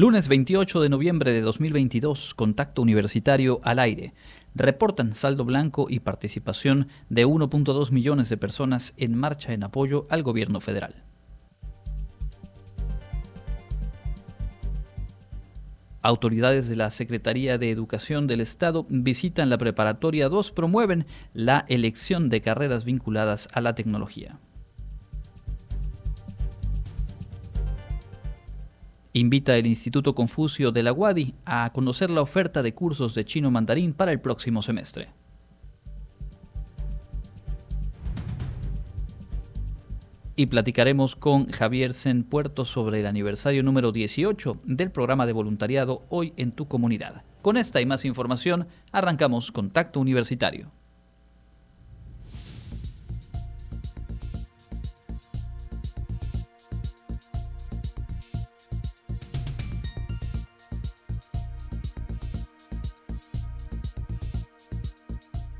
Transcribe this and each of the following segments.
Lunes 28 de noviembre de 2022, Contacto Universitario al aire. Reportan saldo blanco y participación de 1.2 millones de personas en marcha en apoyo al gobierno federal. Autoridades de la Secretaría de Educación del Estado visitan la Preparatoria 2, promueven la elección de carreras vinculadas a la tecnología. Invita el Instituto Confucio de la UADI a conocer la oferta de cursos de chino mandarín para el próximo semestre. Y platicaremos con Javier Sen Puerto sobre el aniversario número 18 del programa de voluntariado Hoy en tu comunidad. Con esta y más información, arrancamos Contacto Universitario.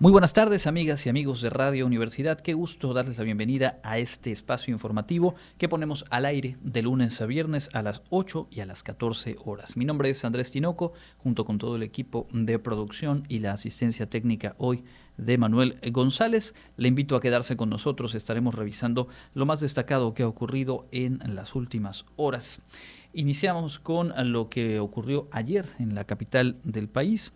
Muy buenas tardes, amigas y amigos de Radio Universidad. Qué gusto darles la bienvenida a este espacio informativo que ponemos al aire de lunes a viernes a las 8 y a las 14 horas. Mi nombre es Andrés Tinoco, junto con todo el equipo de producción y la asistencia técnica hoy de Manuel González. Le invito a quedarse con nosotros. Estaremos revisando lo más destacado que ha ocurrido en las últimas horas. Iniciamos con lo que ocurrió ayer en la capital del país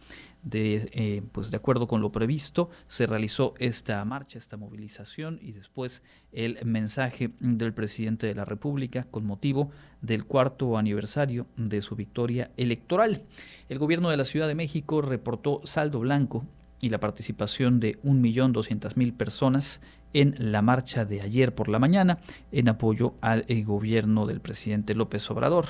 de, eh, pues de acuerdo con lo previsto, se realizó esta marcha, esta movilización y después el mensaje del presidente de la República con motivo del cuarto aniversario de su victoria electoral. El gobierno de la Ciudad de México reportó saldo blanco y la participación de 1.200.000 personas en la marcha de ayer por la mañana en apoyo al eh, gobierno del presidente López Obrador.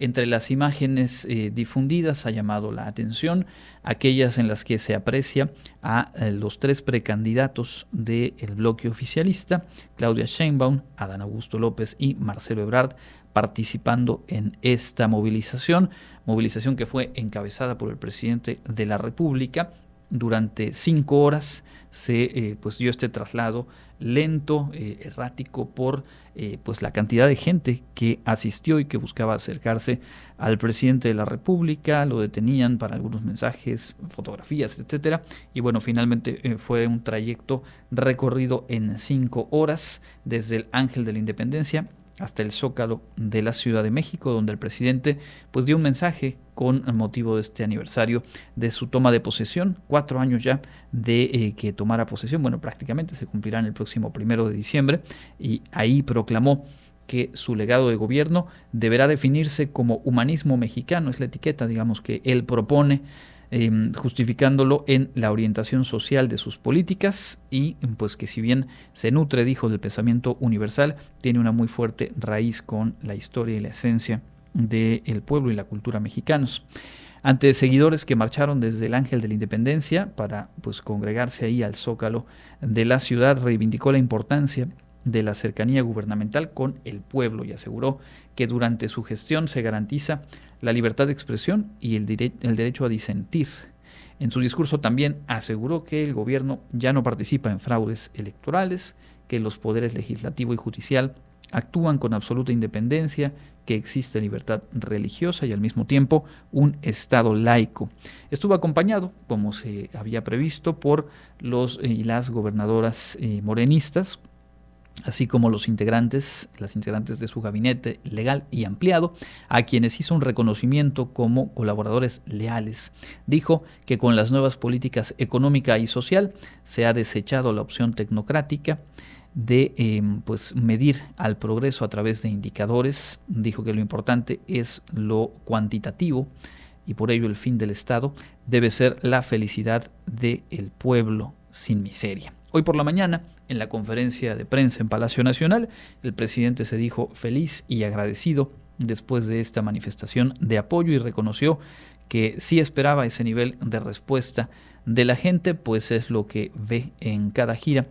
Entre las imágenes eh, difundidas ha llamado la atención aquellas en las que se aprecia a eh, los tres precandidatos del bloque oficialista, Claudia Sheinbaum, Adán Augusto López y Marcelo Ebrard, participando en esta movilización, movilización que fue encabezada por el presidente de la República durante cinco horas se eh, pues dio este traslado lento, eh, errático por eh, pues la cantidad de gente que asistió y que buscaba acercarse al presidente de la República, lo detenían para algunos mensajes, fotografías, etcétera, y bueno, finalmente fue un trayecto recorrido en cinco horas desde el Ángel de la Independencia hasta el Zócalo de la Ciudad de México, donde el presidente pues dio un mensaje con motivo de este aniversario de su toma de posesión, cuatro años ya de eh, que tomara posesión, bueno, prácticamente se cumplirán el próximo primero de diciembre, y ahí proclamó que su legado de gobierno deberá definirse como humanismo mexicano, es la etiqueta, digamos, que él propone Em, justificándolo en la orientación social de sus políticas y pues que si bien se nutre, dijo, del pensamiento universal, tiene una muy fuerte raíz con la historia y la esencia del pueblo y la cultura mexicanos. Ante seguidores que marcharon desde el Ángel de la Independencia para pues congregarse ahí al zócalo de la ciudad, reivindicó la importancia de la cercanía gubernamental con el pueblo y aseguró que durante su gestión se garantiza la libertad de expresión y el, el, derecho a disentir. En su discurso también aseguró que el gobierno ya no participa en fraudes electorales, que los poderes legislativo y judicial actúan con absoluta independencia, que existe libertad religiosa y al mismo tiempo un Estado laico. Estuvo acompañado, como se había previsto, por los y las gobernadoras eh, morenistas, así como los integrantes, las integrantes de su gabinete legal y ampliado, a quienes hizo un reconocimiento como colaboradores leales. Dijo que con las nuevas políticas económica y social se ha desechado la opción tecnocrática de em, pues medir al progreso a través de indicadores. Dijo que lo importante es lo cuantitativo y por ello el fin del Estado debe ser la felicidad del pueblo sin miseria. Hoy por la mañana, en la conferencia de prensa en Palacio Nacional, el presidente se dijo feliz y agradecido después de esta manifestación de apoyo y reconoció que sí esperaba ese nivel de respuesta de la gente, pues es lo que ve en cada gira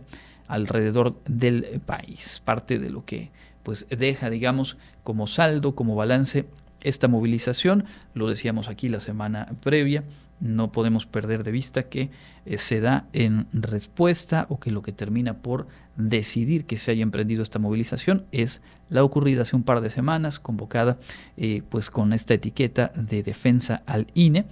alrededor del país. Parte de lo que pues deja, digamos, como saldo, como balance esta movilización, lo decíamos aquí la semana previa, no podemos perder de vista que eh, se da en respuesta o que lo que termina por decidir que se haya emprendido esta movilización es la ocurrida hace un par de semanas, convocada eh, pues con esta etiqueta de defensa al INE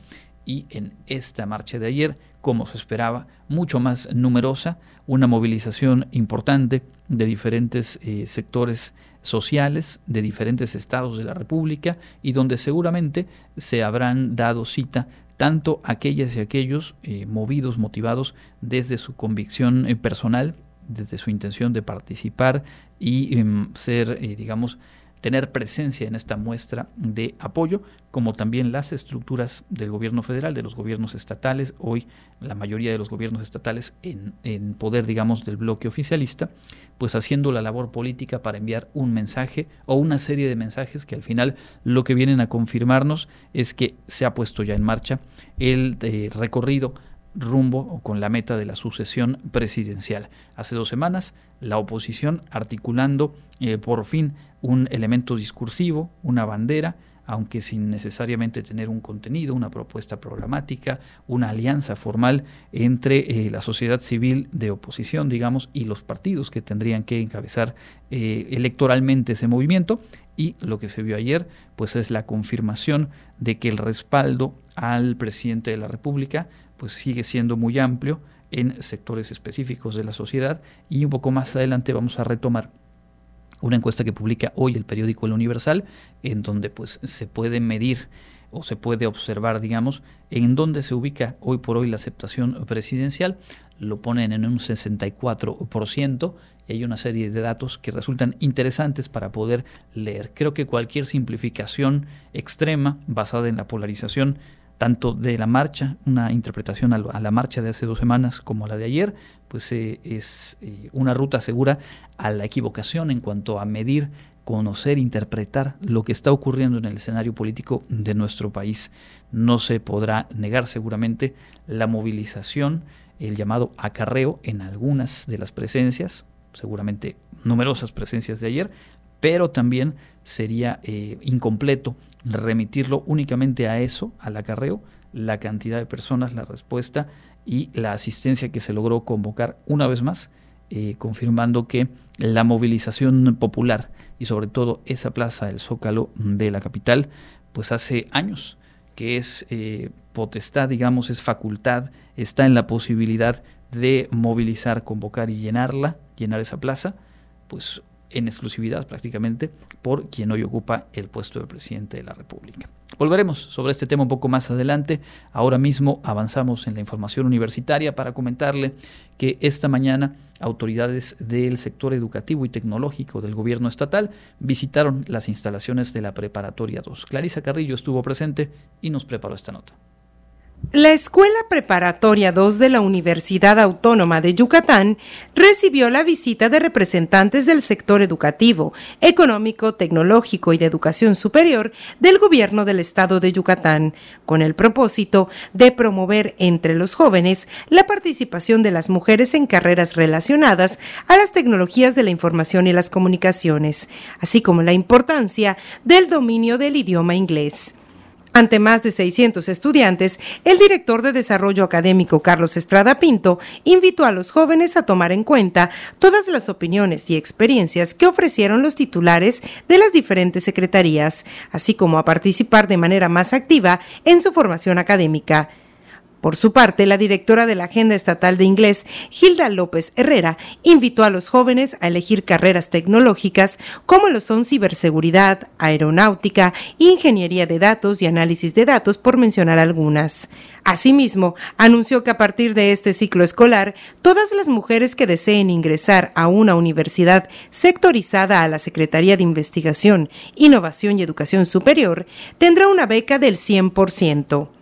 y en esta marcha de ayer, como se esperaba, mucho más numerosa, una movilización importante de diferentes eh, sectores sociales de diferentes estados de la República y donde seguramente se habrán dado cita tanto aquellas y aquellos eh, movidos, motivados desde su convicción eh, personal, desde su intención de participar y em, ser, eh, digamos, tener presencia en esta muestra de apoyo, como también las estructuras del gobierno federal, de los gobiernos estatales, hoy la mayoría de los gobiernos estatales en, en, poder, digamos, del bloque oficialista, pues haciendo la labor política para enviar un mensaje o una serie de mensajes que al final lo que vienen a confirmarnos es que se ha puesto ya en marcha el eh, recorrido rumbo con la meta de la sucesión presidencial. Hace dos semanas, la oposición articulando eh, por fin un elemento discursivo, una bandera, aunque sin necesariamente tener un contenido, una propuesta programática, una alianza formal entre eh, la sociedad civil de oposición, digamos, y los partidos que tendrían que encabezar eh, electoralmente ese movimiento. Y lo que se vio ayer, pues es la confirmación de que el respaldo al presidente de la República, pues sigue siendo muy amplio en sectores específicos de la sociedad y un poco más adelante vamos a retomar una encuesta que publica hoy el periódico El Universal, en donde pues se puede medir o se puede observar, digamos, en dónde se ubica hoy por hoy la aceptación presidencial. Lo ponen en un 64% y hay una serie de datos que resultan interesantes para poder leer. Creo que cualquier simplificación extrema basada en la polarización tanto de la marcha, una interpretación a la marcha de hace dos semanas como la de ayer, pues eh, es eh, una ruta segura a la equivocación en cuanto a medir, conocer, interpretar lo que está ocurriendo en el escenario político de nuestro país. No se podrá negar seguramente la movilización, el llamado acarreo en algunas de las presencias, seguramente numerosas presencias de ayer, pero también sería eh, incompleto remitirlo únicamente a eso, al acarreo, la cantidad de personas, la respuesta y la asistencia que se logró convocar una vez más, eh, confirmando que la movilización popular y sobre todo esa plaza del Zócalo de la capital, pues hace años que es eh, potestad, digamos, es facultad, está en la posibilidad de movilizar, convocar y llenarla, llenar esa plaza, pues en exclusividad prácticamente por quien hoy ocupa el puesto de presidente de la República. Volveremos sobre este tema un poco más adelante. Ahora mismo avanzamos en la información universitaria para comentarle que esta mañana autoridades del sector educativo y tecnológico del gobierno estatal visitaron las instalaciones de la Preparatoria 2. Clarisa Carrillo estuvo presente y nos preparó esta nota. La Escuela Preparatoria 2 de la Universidad Autónoma de Yucatán recibió la visita de representantes del sector educativo, económico, tecnológico y de educación superior del gobierno del estado de Yucatán, con el propósito de promover entre los jóvenes la participación de las mujeres en carreras relacionadas a las tecnologías de la información y las comunicaciones, así como la importancia del dominio del idioma inglés. Ante más de 600 estudiantes, el director de Desarrollo Académico Carlos Estrada Pinto invitó a los jóvenes a tomar en cuenta todas las opiniones y experiencias que ofrecieron los titulares de las diferentes secretarías, así como a participar de manera más activa en su formación académica. Por su parte, la directora de la Agenda Estatal de Inglés, Gilda López Herrera, invitó a los jóvenes a elegir carreras tecnológicas como lo son ciberseguridad, aeronáutica, ingeniería de datos y análisis de datos, por mencionar algunas. Asimismo, anunció que a partir de este ciclo escolar, todas las mujeres que deseen ingresar a una universidad sectorizada a la Secretaría de Investigación, Innovación y Educación Superior tendrá una beca del 100%.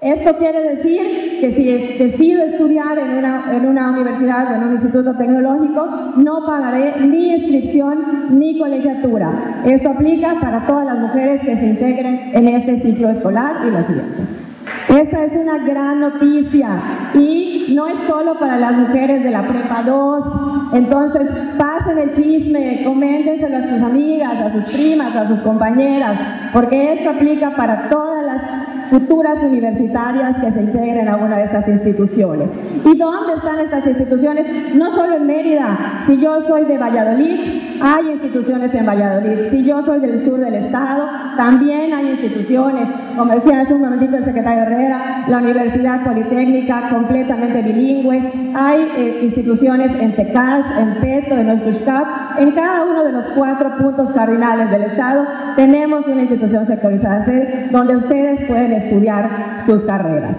Esto quiere decir que si decido estudiar en una, en una universidad o en un instituto tecnológico, no pagaré ni inscripción ni colegiatura. Esto aplica para todas las mujeres que se integren en este ciclo escolar y los siguientes. Esta es una gran noticia y no es solo para las mujeres de la prepa 2. Entonces, pasen el chisme, coméntenselo a sus amigas, a sus primas, a sus compañeras, porque esto aplica para todas las futuras universitarias que se integren a una de estas instituciones. ¿Y dónde están estas instituciones? No solo en Mérida. Si yo soy de Valladolid, hay instituciones en Valladolid. Si yo soy del sur del estado, también hay instituciones. Como decía hace un momentito el secretario Herrera, la Universidad Politécnica completamente bilingüe. Hay eh, instituciones en Tecash, en Petro, en Oshkushkap. En cada uno de los cuatro puntos cardinales del estado tenemos una institución sectorizada donde ustedes pueden estudiar sus carreras.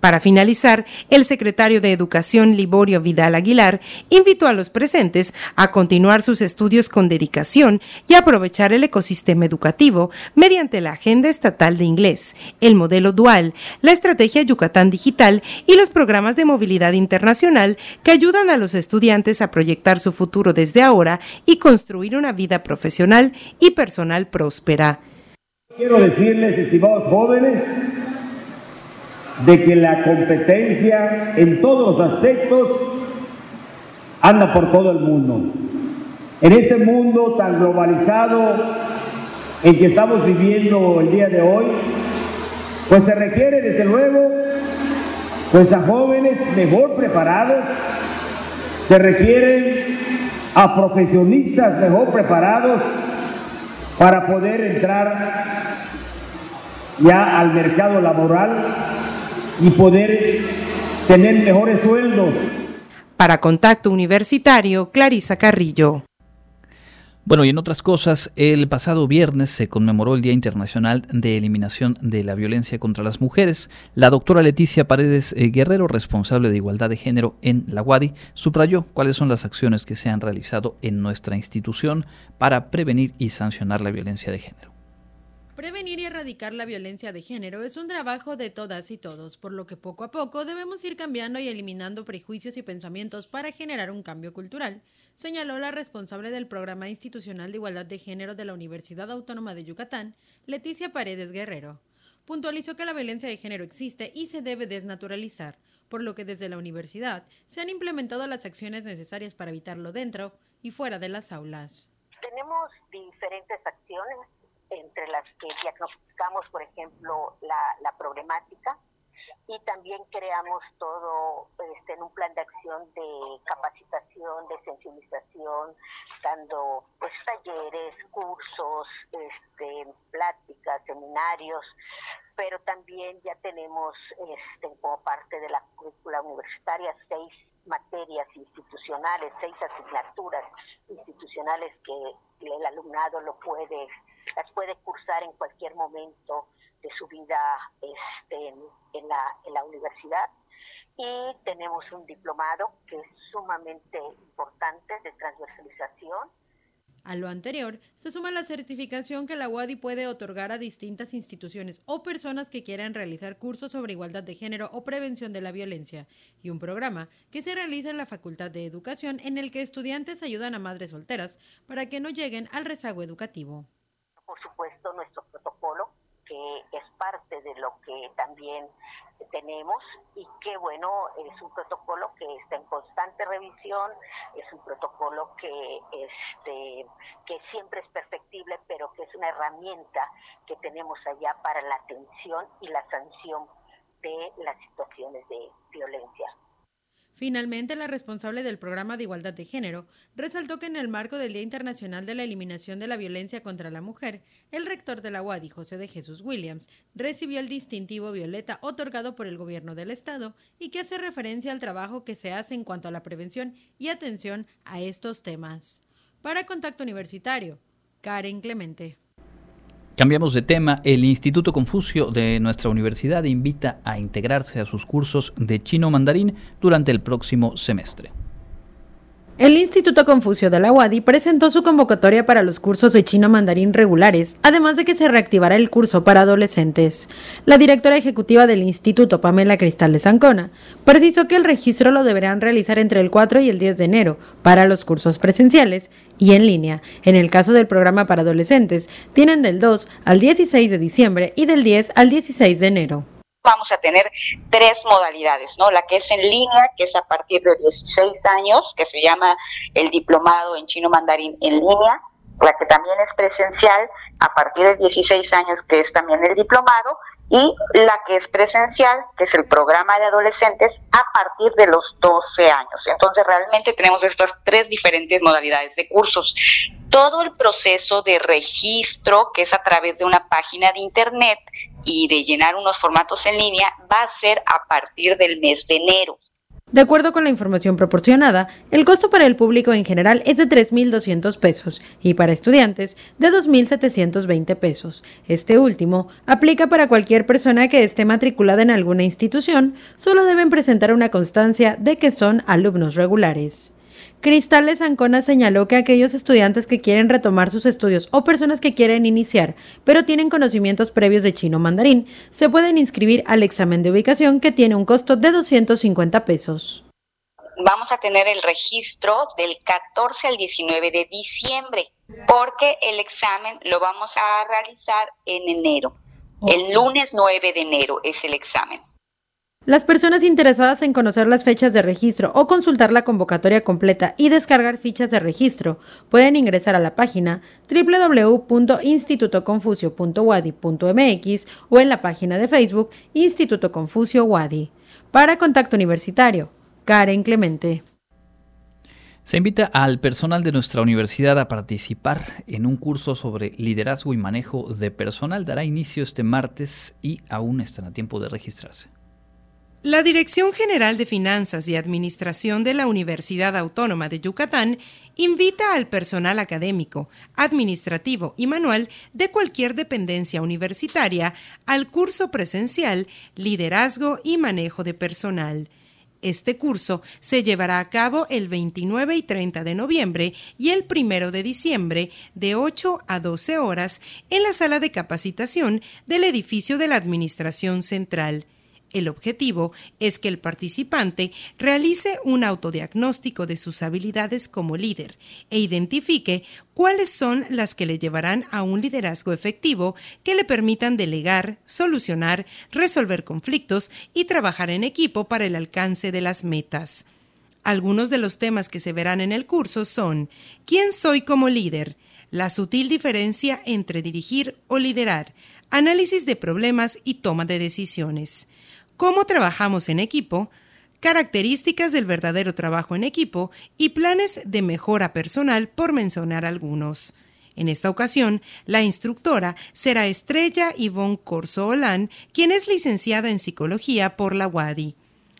Para finalizar, el secretario de Educación Liborio Vidal Aguilar invitó a los presentes a continuar sus estudios con dedicación y aprovechar el ecosistema educativo mediante la Agenda Estatal de Inglés, el modelo dual, la estrategia Yucatán Digital y los programas de movilidad internacional que ayudan a los estudiantes a proyectar su futuro desde ahora y construir una vida profesional y personal próspera. Quiero decirles, estimados jóvenes, de que la competencia en todos los aspectos anda por todo el mundo. En este mundo tan globalizado en que estamos viviendo el día de hoy, pues se requiere desde luego pues a jóvenes mejor preparados, se requieren a profesionistas mejor preparados para poder entrar ya al mercado laboral y poder tener mejores sueldos. Para Contacto Universitario, Clarisa Carrillo. Bueno, y en otras cosas, el pasado viernes se conmemoró el Día Internacional de Eliminación de la Violencia contra las Mujeres. La doctora Leticia Paredes eh, Guerrero, responsable de Igualdad de Género en la UADI, subrayó cuáles son las acciones que se han realizado en nuestra institución para prevenir y sancionar la violencia de género. Prevenir y erradicar la violencia de género es un trabajo de todas y todos, por lo que poco a poco debemos ir cambiando y eliminando prejuicios y pensamientos para generar un cambio cultural, señaló la responsable del Programa Institucional de Igualdad de Género de la Universidad Autónoma de Yucatán, Leticia Paredes Guerrero. Puntualizó que la violencia de género existe y se debe desnaturalizar, por lo que desde la universidad se han implementado las acciones necesarias para evitarlo dentro y fuera de las aulas. Tenemos diferentes acciones entre las que diagnosticamos, por ejemplo, la, problemática y también creamos todo este, en un plan de acción de capacitación, de sensibilización, dando pues talleres, cursos, este, pláticas, seminarios, pero también ya tenemos este, como parte de la currícula universitaria seis materias institucionales, seis asignaturas institucionales que el alumnado lo puede las puede cursar en cualquier momento de su vida este, en, la, en la universidad. Y tenemos un diplomado que es sumamente importante de transversalización a lo anterior, se suma la certificación que la UADI puede otorgar a distintas instituciones o personas que quieran realizar cursos sobre igualdad de género o prevención de la violencia, y un programa que se realiza en la Facultad de Educación en el que estudiantes ayudan a madres solteras para que no lleguen al rezago educativo por supuesto, nuestro protocolo, es parte de lo que también tenemos y que bueno, es un protocolo que está en constante revisión, es un protocolo que este que siempre es perfectible, pero que es una herramienta que tenemos allá para la atención y la sanción de las situaciones de violencia. Finalmente, la responsable del programa de igualdad de género resaltó que en el marco del Día Internacional de la Eliminación de la Violencia contra la Mujer, el rector de la UADI, José de Jesús Williams, recibió el distintivo Violeta otorgado por el gobierno del Estado y que hace referencia al trabajo que se hace en cuanto a la prevención y atención a estos temas. Para Contacto Universitario, Karen Clemente. Cambiamos de tema. El Instituto Confucio de nuestra universidad invita a integrarse a sus cursos de chino mandarín durante el próximo semestre. El Instituto Confucio de la UADI presentó su convocatoria para los cursos de chino mandarín regulares, además de que se reactivará el curso para adolescentes. La directora ejecutiva del instituto, Pamela Cristales Ancona, precisó que el registro lo deberán realizar entre el 4 y el 10 de enero para los cursos presenciales y en línea. En el caso del programa para adolescentes, tienen del 2 al 16 de diciembre y del 10 al 16 de enero. Vamos a tener tres modalidades, ¿no? La que es en línea, que es a partir de 16 años, que se llama el diplomado en chino mandarín en línea, la que también es presencial a partir de 16 años, que es también el diplomado, y la que es presencial, que es el programa de adolescentes, a partir de los 12 años. Entonces, realmente tenemos estas tres diferentes modalidades de cursos. Todo el proceso de registro, que es a través de una página de Internet y de llenar unos formatos en línea, va a ser a partir del mes de enero. De acuerdo con la información proporcionada, el costo para el público en general es de 3.200 pesos y para estudiantes de 2.720 pesos. Este último aplica para cualquier persona que esté matriculada en alguna institución, solo deben presentar una constancia de que son alumnos regulares. Cristales Ancona señaló que aquellos estudiantes que quieren retomar sus estudios o personas que quieren iniciar, pero tienen conocimientos previos de chino mandarín, se pueden inscribir al examen de ubicación que tiene un costo de 250 pesos. Vamos a tener el registro del 14 al 19 de diciembre, porque el examen lo vamos a realizar en enero. El lunes 9 de enero es el examen. Las personas interesadas en conocer las fechas de registro o consultar la convocatoria completa y descargar fichas de registro pueden ingresar a la página www.institutoconfucio.wadi.mx o en la página de Facebook Instituto Confucio Wadi. Para Contacto Universitario, Karen Clemente. Se invita al personal de nuestra universidad a participar en un curso sobre liderazgo y manejo de personal. Dará inicio este martes y aún están a tiempo de registrarse. La Dirección General de Finanzas y Administración de la Universidad Autónoma de Yucatán invita al personal académico, administrativo y manual de cualquier dependencia universitaria al curso presencial Liderazgo y Manejo de Personal. Este curso se llevará a cabo el 29 y 30 de noviembre y el 1 de diciembre de 8 a 12 horas en la sala de capacitación del edificio de la Administración Central. El objetivo es que el participante realice un autodiagnóstico de sus habilidades como líder e identifique cuáles son las que le llevarán a un liderazgo efectivo que le permitan delegar, solucionar, resolver conflictos y trabajar en equipo para el alcance de las metas. Algunos de los temas que se verán en el curso son ¿Quién soy como líder? La sutil diferencia entre dirigir o liderar, análisis de problemas y toma de decisiones cómo trabajamos en equipo, características del verdadero trabajo en equipo y planes de mejora personal, por mencionar algunos. En esta ocasión, la instructora será Estrella Yvonne Corso Olan, quien es licenciada en psicología por la WADI.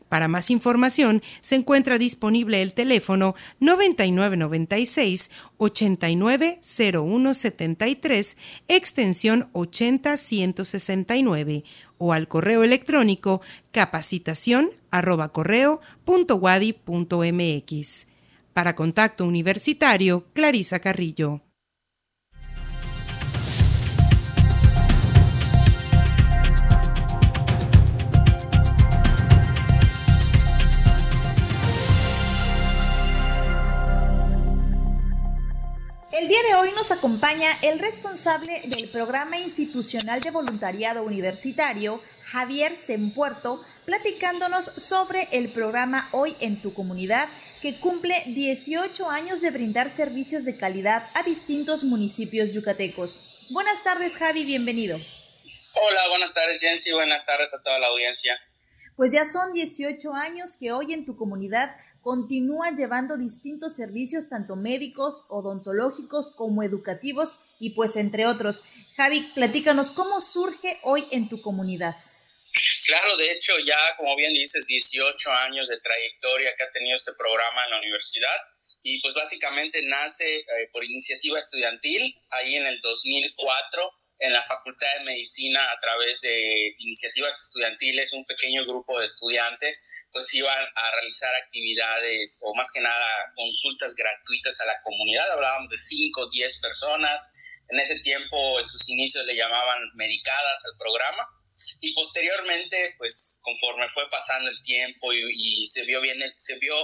Para más información, se encuentra disponible el teléfono 9996-890173, extensión 80169 o al correo electrónico capacitación arroba Para contacto universitario, Clarisa Carrillo. Nos acompaña el responsable del programa institucional de voluntariado universitario, Javier Sempuerto, platicándonos sobre el programa Hoy en tu comunidad, que cumple 18 años de brindar servicios de calidad a distintos municipios yucatecos. Buenas tardes, Javi, bienvenido. Hola, buenas tardes, Jensi, buenas tardes a toda la audiencia. Pues ya son 18 años que hoy en tu comunidad continúa llevando distintos servicios, tanto médicos, odontológicos como educativos y pues entre otros. Javi, platícanos cómo surge hoy en tu comunidad. Claro, de hecho ya, como bien dices, 18 años de trayectoria que ha tenido este programa en la universidad y pues básicamente nace eh, por iniciativa estudiantil ahí en el 2004 en la Facultad de Medicina a través de iniciativas estudiantiles, un pequeño grupo de estudiantes pues iban a realizar actividades o más que nada consultas gratuitas a la comunidad. Hablábamos de 5 o 10 personas. En ese tiempo, en sus inicios le llamaban medicadas al programa. Y posteriormente, pues conforme fue pasando el tiempo y, se vio bien, se vio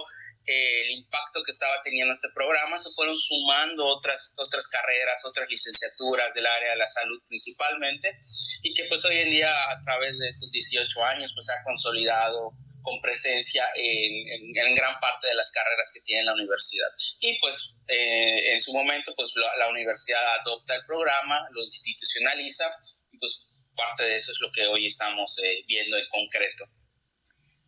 eh, el impacto que estaba teniendo este programa, se fueron sumando otras, otras carreras, otras licenciaturas del área de la salud principalmente, y que pues hoy en día a través de estos 18 años pues ha consolidado con presencia en, en, gran parte de las carreras que tiene la universidad. Y pues eh, en su momento pues la, universidad adopta el programa, lo institucionaliza, y pues parte de eso es lo que hoy estamos eh, viendo en concreto.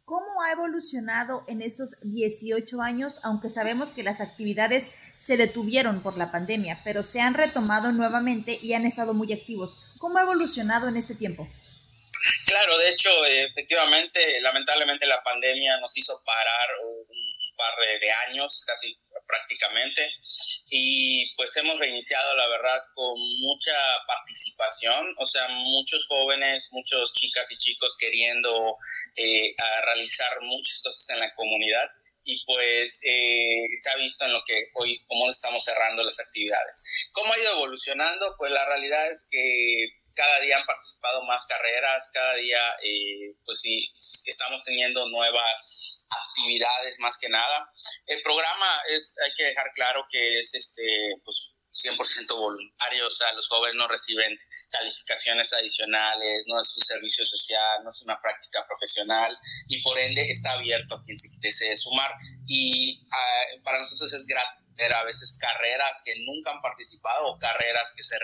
¿Cómo ha evolucionado en estos 18 años, aunque sabemos que las actividades se detuvieron por la pandemia, pero se han retomado nuevamente y han estado muy activos? ¿Cómo ha evolucionado en este tiempo? Claro, de hecho, efectivamente, lamentablemente la pandemia nos hizo parar un par de años, casi prácticamente y pues hemos reiniciado la verdad con mucha participación, o sea, muchos jóvenes, muchos chicas y chicos queriendo eh, realizar muchas cosas en la comunidad y pues eh, ha visto en lo que hoy, cómo estamos cerrando las actividades. ¿Cómo ha ido evolucionando? Pues la realidad es que cada día han participado más carreras, cada día eh, pues sí, estamos teniendo nuevas actividades más que nada. El programa es, hay que dejar claro que es este, pues 100% voluntario, o sea, los jóvenes no reciben calificaciones adicionales, no es un servicio social, no es una práctica profesional y por ende está abierto a quien se desee sumar y ah, para nosotros es gratis a veces carreras que nunca han participado o carreras que se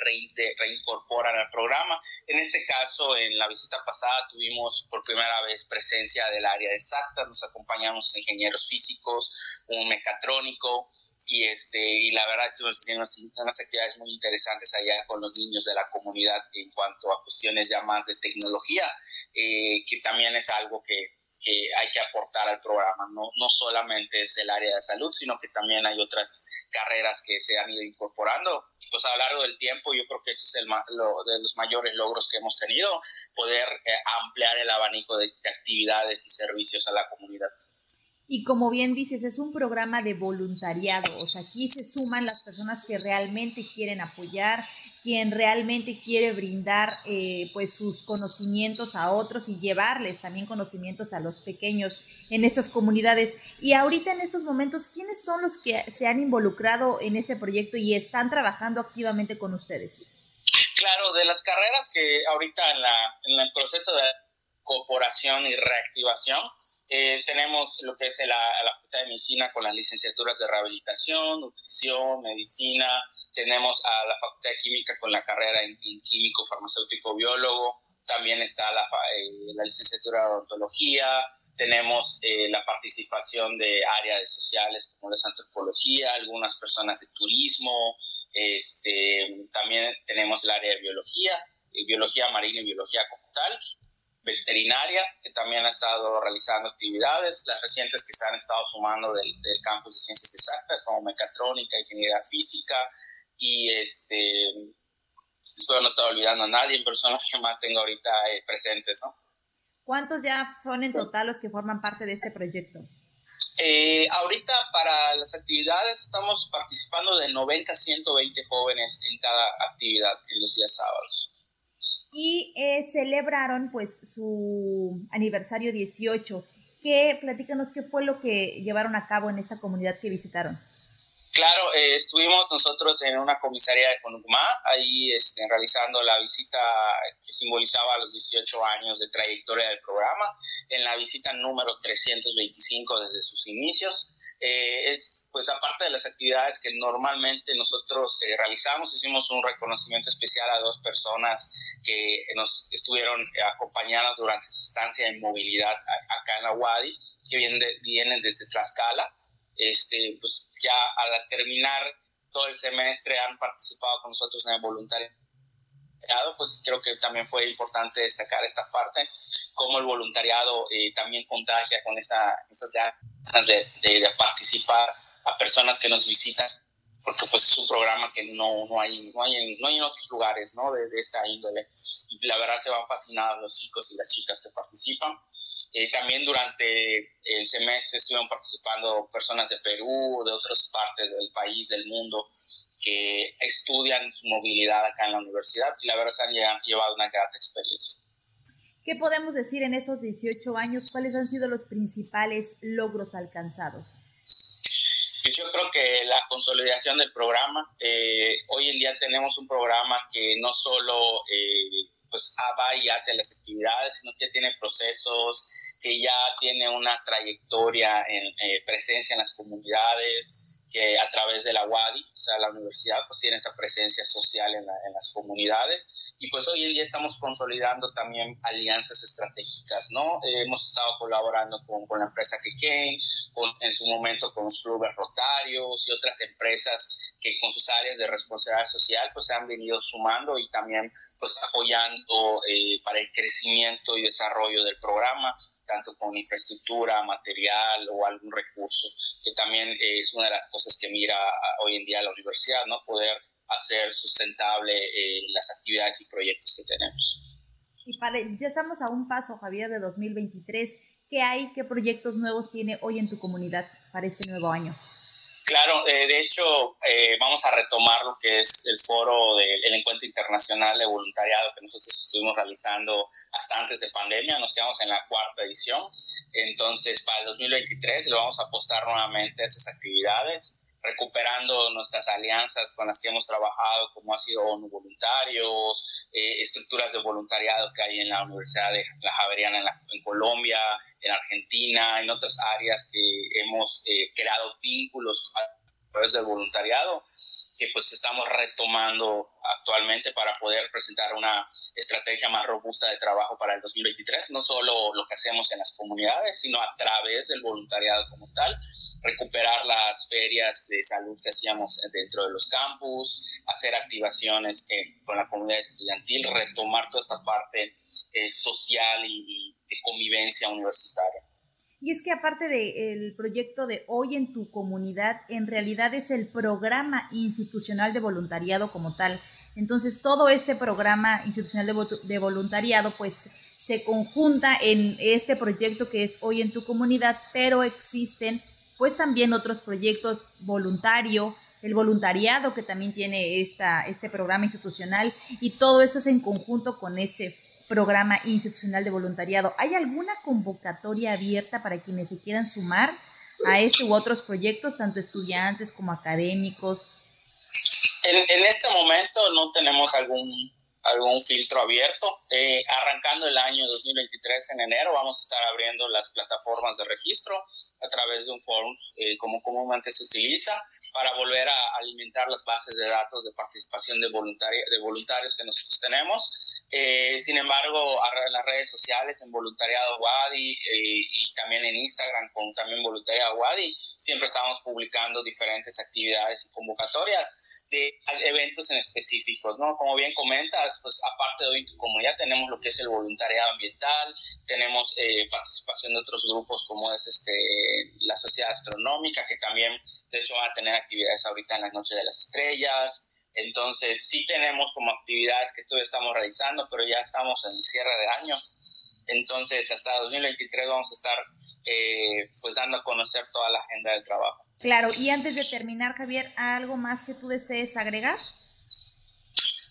reincorporan al programa. En este caso, en la visita pasada tuvimos por primera vez presencia del área de exacta, nos acompañamos ingenieros físicos, un mecatrónico, y, este, y la verdad estuvimos haciendo unas actividades muy interesantes allá con los niños de la comunidad en cuanto a cuestiones ya más de tecnología, eh, que también es algo que que hay que aportar al programa. No, no solamente es el área de salud, sino que también hay otras carreras que se han ido incorporando. Pues a lo largo del tiempo yo creo que ese es el lo, de los mayores logros que hemos tenido, poder eh, ampliar el abanico de, de actividades y servicios a la comunidad. Y como bien dices, es un programa de voluntariado, o sea, aquí se suman las personas que realmente quieren apoyar, quien realmente quiere brindar eh, pues sus conocimientos a otros y llevarles también conocimientos a los pequeños en estas comunidades. Y ahorita en estos momentos, ¿quiénes son los que se han involucrado en este proyecto y están trabajando activamente con ustedes? Claro, de las carreras que ahorita en, la, en el proceso de cooperación y reactivación, eh, tenemos lo que es la, Facultad de Medicina con las licenciaturas de rehabilitación, nutrición, medicina. Tenemos a la Facultad de Química con la carrera en, químico, farmacéutico, biólogo. También está la, eh, licenciatura de odontología. Tenemos eh, la participación de áreas sociales como la antropología, algunas personas de turismo. Este, también tenemos el área de biología, biología marina y biología como tal veterinaria, que también ha estado realizando actividades, las recientes que se han estado sumando del, campus de ciencias exactas, como mecatrónica, ingeniería física, y este, espero no estar olvidando a nadie, personas que más tengo ahorita eh, presentes, ¿no? ¿Cuántos ya son en total los que forman parte de este proyecto? Eh, ahorita para las actividades estamos participando de 90 a 120 jóvenes en cada actividad en los días sábados y eh, celebraron pues su aniversario 18. ¿Qué, platícanos qué fue lo que llevaron a cabo en esta comunidad que visitaron? Claro, eh, estuvimos nosotros en una comisaría de Conugma, ahí este, realizando la visita que simbolizaba los 18 años de trayectoria del programa, en la visita número 325 desde sus inicios. Eh, es, pues aparte de las actividades que normalmente nosotros eh, realizamos, hicimos un reconocimiento especial a dos personas que nos estuvieron acompañando durante su estancia en movilidad acá en Aguadi, que vienen, vienen desde Tlaxcala. Este, pues ya al terminar todo el semestre han participado con nosotros en el voluntariado, pues creo que también fue importante destacar esta parte, cómo el voluntariado eh, también contagia con esa, esas de, participar a personas que nos visitan, porque pues es un programa que no, no, hay, no, hay, no hay en otros lugares ¿no? de, de esta índole. Y la verdad se van fascinados los chicos y las chicas que participan. Eh, también durante el semestre estuvieron participando personas de Perú, de otras partes del país, del mundo, que estudian su movilidad acá en la universidad y la verdad se han llevado una gran experiencia. ¿Qué podemos decir en esos 18 años? ¿Cuáles han sido los principales logros alcanzados? Yo creo que la consolidación del programa, eh, hoy en día tenemos un programa que no solo eh, pues va y hace las actividades, sino que tiene procesos, que ya tiene una trayectoria en eh, presencia en las comunidades, que a través de la UADI, o sea, la universidad, pues tiene esa presencia social en, en las comunidades. Y pues hoy en día estamos consolidando también alianzas estratégicas, ¿no? Eh, hemos estado colaborando con, con la empresa Keken, con, en su momento con los clubes rotarios y otras empresas que con sus áreas de responsabilidad social pues se han venido sumando y también pues apoyando eh, para el crecimiento y desarrollo del programa tanto con infraestructura, material o algún recurso, que también es una de las cosas que mira hoy en día la universidad, ¿no? Poder hacer sustentable eh, las actividades y proyectos que tenemos. Y para, ya estamos a un paso, Javier, de 2023. ¿Qué hay, qué proyectos nuevos tiene hoy en tu comunidad para este nuevo año? Claro, eh, de hecho eh, vamos a retomar lo que es el foro del Encuentro Internacional de Voluntariado que nosotros estuvimos realizando hasta antes de pandemia, nos quedamos en la cuarta edición, entonces para el 2023 le vamos a apostar nuevamente a esas actividades recuperando nuestras alianzas con las que hemos trabajado, como ha sido ONU Voluntarios, eh, estructuras de voluntariado que hay en la Universidad de la Javeriana en, en Colombia, en Argentina, en otras áreas que hemos eh, creado vínculos través del voluntariado que pues estamos retomando actualmente para poder presentar una estrategia más robusta de trabajo para el 2023, no solo lo que hacemos en las comunidades, sino a través del voluntariado como tal, recuperar las ferias de salud que hacíamos dentro de los campus, hacer activaciones con la comunidad estudiantil, retomar toda esta parte eh, social y de convivencia universitaria. Y es que aparte del proyecto de Hoy en tu comunidad, en realidad es el programa institucional de voluntariado como tal. Entonces, todo este programa institucional de, de voluntariado, pues se conjunta en este proyecto que es Hoy en tu comunidad, pero existen pues también otros proyectos voluntario, el voluntariado que también tiene esta, este programa institucional y todo esto es en conjunto con este programa institucional de voluntariado. ¿Hay alguna convocatoria abierta para quienes se quieran sumar a este u otros proyectos, tanto estudiantes como académicos? En, este momento no tenemos algún algún filtro abierto. Eh, arrancando el año 2023 en enero vamos a estar abriendo las plataformas de registro a través de un forum eh, como comúnmente se utiliza para volver a alimentar las bases de datos de participación de, de voluntarios que nosotros tenemos. Eh, sin embargo, en las redes sociales, en Voluntariado Wadi y también en Instagram con también Voluntariado Wadi, siempre estamos publicando diferentes actividades y convocatorias de eventos en específicos, ¿no? Como bien comentas, pues aparte de hoy en tu comunidad tenemos lo que es el voluntariado ambiental, tenemos eh, participación de otros grupos como es este, la Sociedad Astronómica, que también de hecho van a tener actividades ahorita en la Noche de las Estrellas. Entonces sí tenemos como actividades que todavía estamos realizando, pero ya estamos en cierre de año. Entonces, hasta 2023 vamos a estar eh, pues dando a conocer toda la agenda del trabajo. Claro, y antes de terminar, Javier, ¿algo más que tú desees agregar?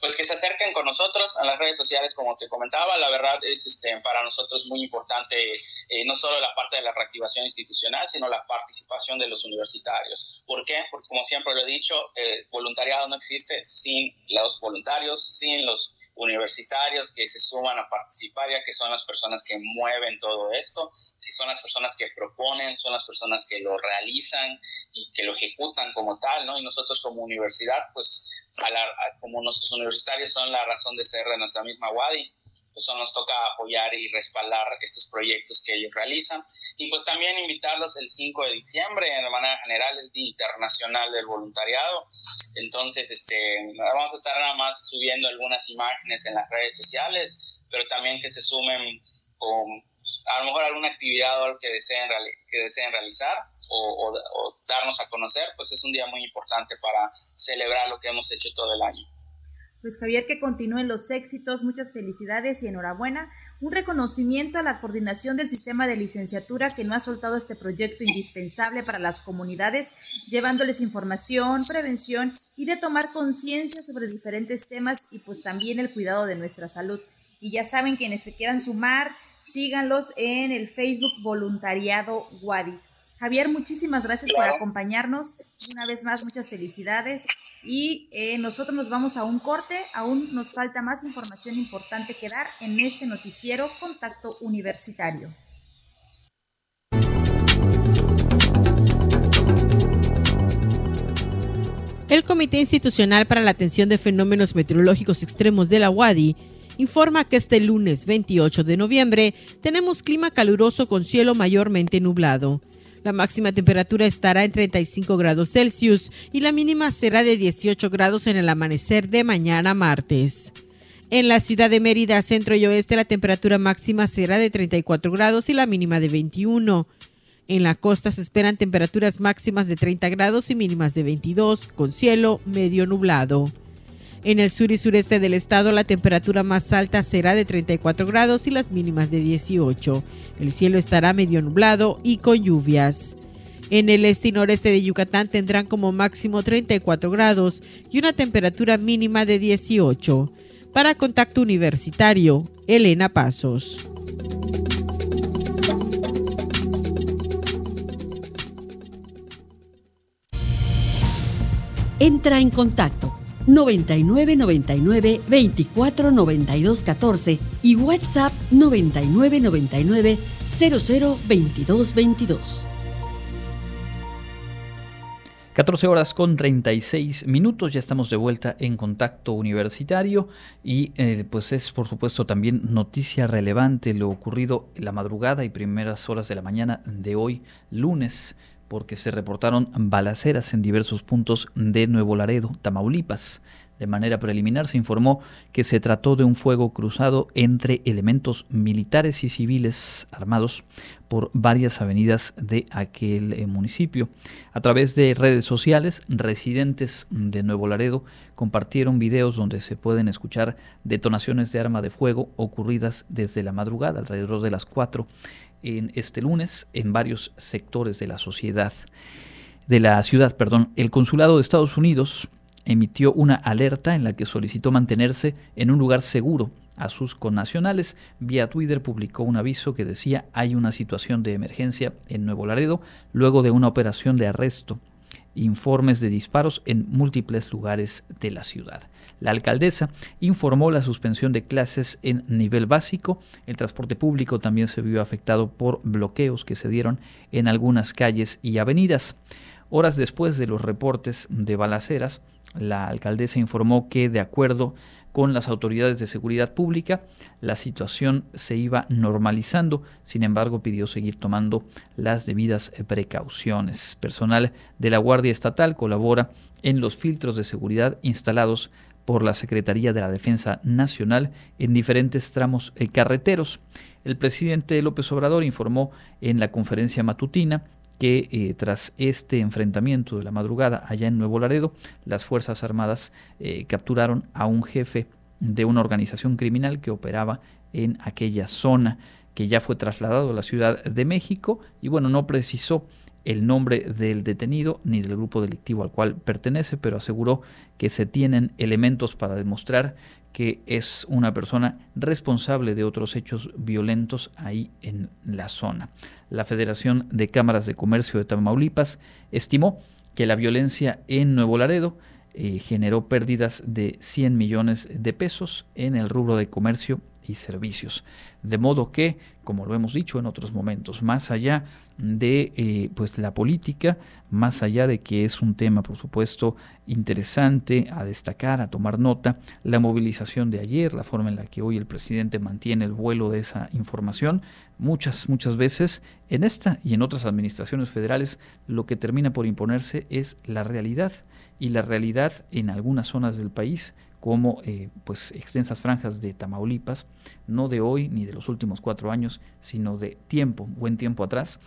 Pues que se acerquen con nosotros a las redes sociales, como te comentaba. La verdad es este, para nosotros muy importante eh, no solo la parte de la reactivación institucional, sino la participación de los universitarios. ¿Por qué? Porque como siempre lo he dicho, el voluntariado no existe sin los voluntarios, sin los universitarios que se suman a participar, ya que son las personas que mueven todo esto, que son las personas que proponen, son las personas que lo realizan y que lo ejecutan como tal, ¿no? Y nosotros como universidad, pues, como nuestros universitarios son la razón de ser de nuestra misma WADI, pues nos toca apoyar y respaldar estos proyectos que ellos realizan. Y pues también invitarlos el 5 de diciembre, de manera general, es Día Internacional del Voluntariado. Entonces, este, vamos a estar nada más subiendo algunas imágenes en las redes sociales, pero también que se sumen con a lo mejor alguna actividad o algo que deseen, que deseen realizar o, o darnos a conocer, pues es un día muy importante para celebrar lo que hemos hecho todo el año. Pues Javier, que continúen los éxitos, muchas felicidades y enhorabuena. Un reconocimiento a la coordinación del sistema de licenciatura que no ha soltado este proyecto indispensable para las comunidades, llevándoles información, prevención y de tomar conciencia sobre diferentes temas y pues también el cuidado de nuestra salud. Y ya saben, quienes se quieran sumar, síganlos en el Facebook Voluntariado Wadi. Javier, muchísimas gracias por acompañarnos. Una vez más, muchas felicidades. Y eh, nosotros nos vamos a un corte. Aún nos falta más información importante que dar en este noticiero Contacto Universitario. El Comité Institucional para la Atención de Fenómenos Meteorológicos Extremos de la UADI informa que este lunes 28 de noviembre tenemos clima caluroso con cielo mayormente nublado. La máxima temperatura estará en 35 grados Celsius y la mínima será de 18 grados en el amanecer de mañana martes. En la ciudad de Mérida, centro y oeste, la temperatura máxima será de 34 grados y la mínima de 21. En la costa se esperan temperaturas máximas de 30 grados y mínimas de 22, con cielo medio nublado. En el sur y sureste del estado la temperatura más alta será de 34 grados y las mínimas de 18. El cielo estará medio nublado y con lluvias. En el este y noreste de Yucatán tendrán como máximo 34 grados y una temperatura mínima de 18. Para Contacto Universitario, Elena Pasos. Entra en contacto 99 99 24 92 14 y WhatsApp 99 99 00 22 22. 14 horas con 36 minutos, ya estamos de vuelta en contacto universitario y eh, pues es por supuesto también noticia relevante lo ocurrido la madrugada y primeras horas de la mañana de hoy, lunes porque se reportaron balaceras en diversos puntos de Nuevo Laredo, Tamaulipas. De manera preliminar se informó que se trató de un fuego cruzado entre elementos militares y civiles armados por varias avenidas de aquel eh, municipio. A través de redes sociales, residentes de Nuevo Laredo compartieron videos donde se pueden escuchar detonaciones de arma de fuego ocurridas desde la madrugada, alrededor de las 4 en este lunes en varios sectores de la sociedad de la ciudad, perdón. El consulado de Estados Unidos emitió una alerta en la que solicitó mantenerse en un lugar seguro a sus connacionales. Vía Twitter publicó un aviso que decía hay una situación de emergencia en Nuevo Laredo luego de una operación de arresto informes de disparos en múltiples lugares de la ciudad. La alcaldesa informó la suspensión de clases en nivel básico. El transporte público también se vio afectado por bloqueos que se dieron en algunas calles y avenidas. Horas después de los reportes de balaceras, la alcaldesa informó que, de acuerdo las autoridades de seguridad pública, la situación se iba normalizando, sin embargo pidió seguir tomando las debidas precauciones. Personal de la Guardia Estatal colabora en los filtros de seguridad instalados por la Secretaría de la Defensa Nacional en diferentes tramos eh, carreteros. El presidente López Obrador informó en la conferencia matutina que eh, tras este enfrentamiento de la madrugada allá en Nuevo Laredo, las Fuerzas Armadas eh, capturaron a un jefe de una organización criminal que operaba en aquella zona, que ya fue trasladado a la Ciudad de México y bueno, no precisó el nombre del detenido ni del grupo delictivo al cual pertenece, pero aseguró que se tienen elementos para demostrar que es una persona responsable de otros hechos violentos ahí en la zona. La Federación de Cámaras de Comercio de Tamaulipas estimó que la violencia en Nuevo Laredo eh, generó pérdidas de 100 millones de pesos en el rubro de comercio y servicios. De modo que, como lo hemos dicho en otros momentos, más allá de eh, pues la política, más allá de que es un tema, por supuesto, interesante a destacar, a tomar nota, la movilización de ayer, la forma en la que hoy el presidente mantiene el vuelo de esa información, muchas, muchas veces en esta y en otras administraciones federales lo que termina por imponerse es la realidad y la realidad en algunas zonas del país como eh, pues extensas franjas de Tamaulipas, no de hoy ni de los últimos cuatro años, sino de tiempo, buen tiempo atrás.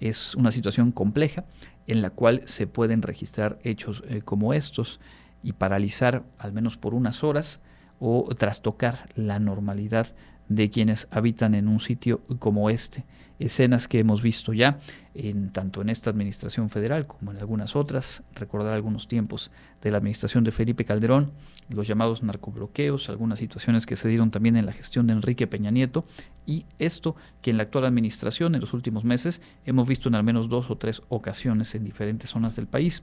Es una situación compleja en la cual se pueden registrar hechos eh, como estos y paralizar al menos por unas horas o trastocar la normalidad de quienes habitan en un sitio como este. Escenas que hemos visto ya, en, tanto en esta administración federal como en algunas otras, recordar algunos tiempos de la administración de Felipe Calderón, los llamados narcobloqueos, algunas situaciones que se dieron también en la gestión de Enrique Peña Nieto, y esto que en la actual administración en los últimos meses hemos visto en al menos dos o tres ocasiones en diferentes zonas del país.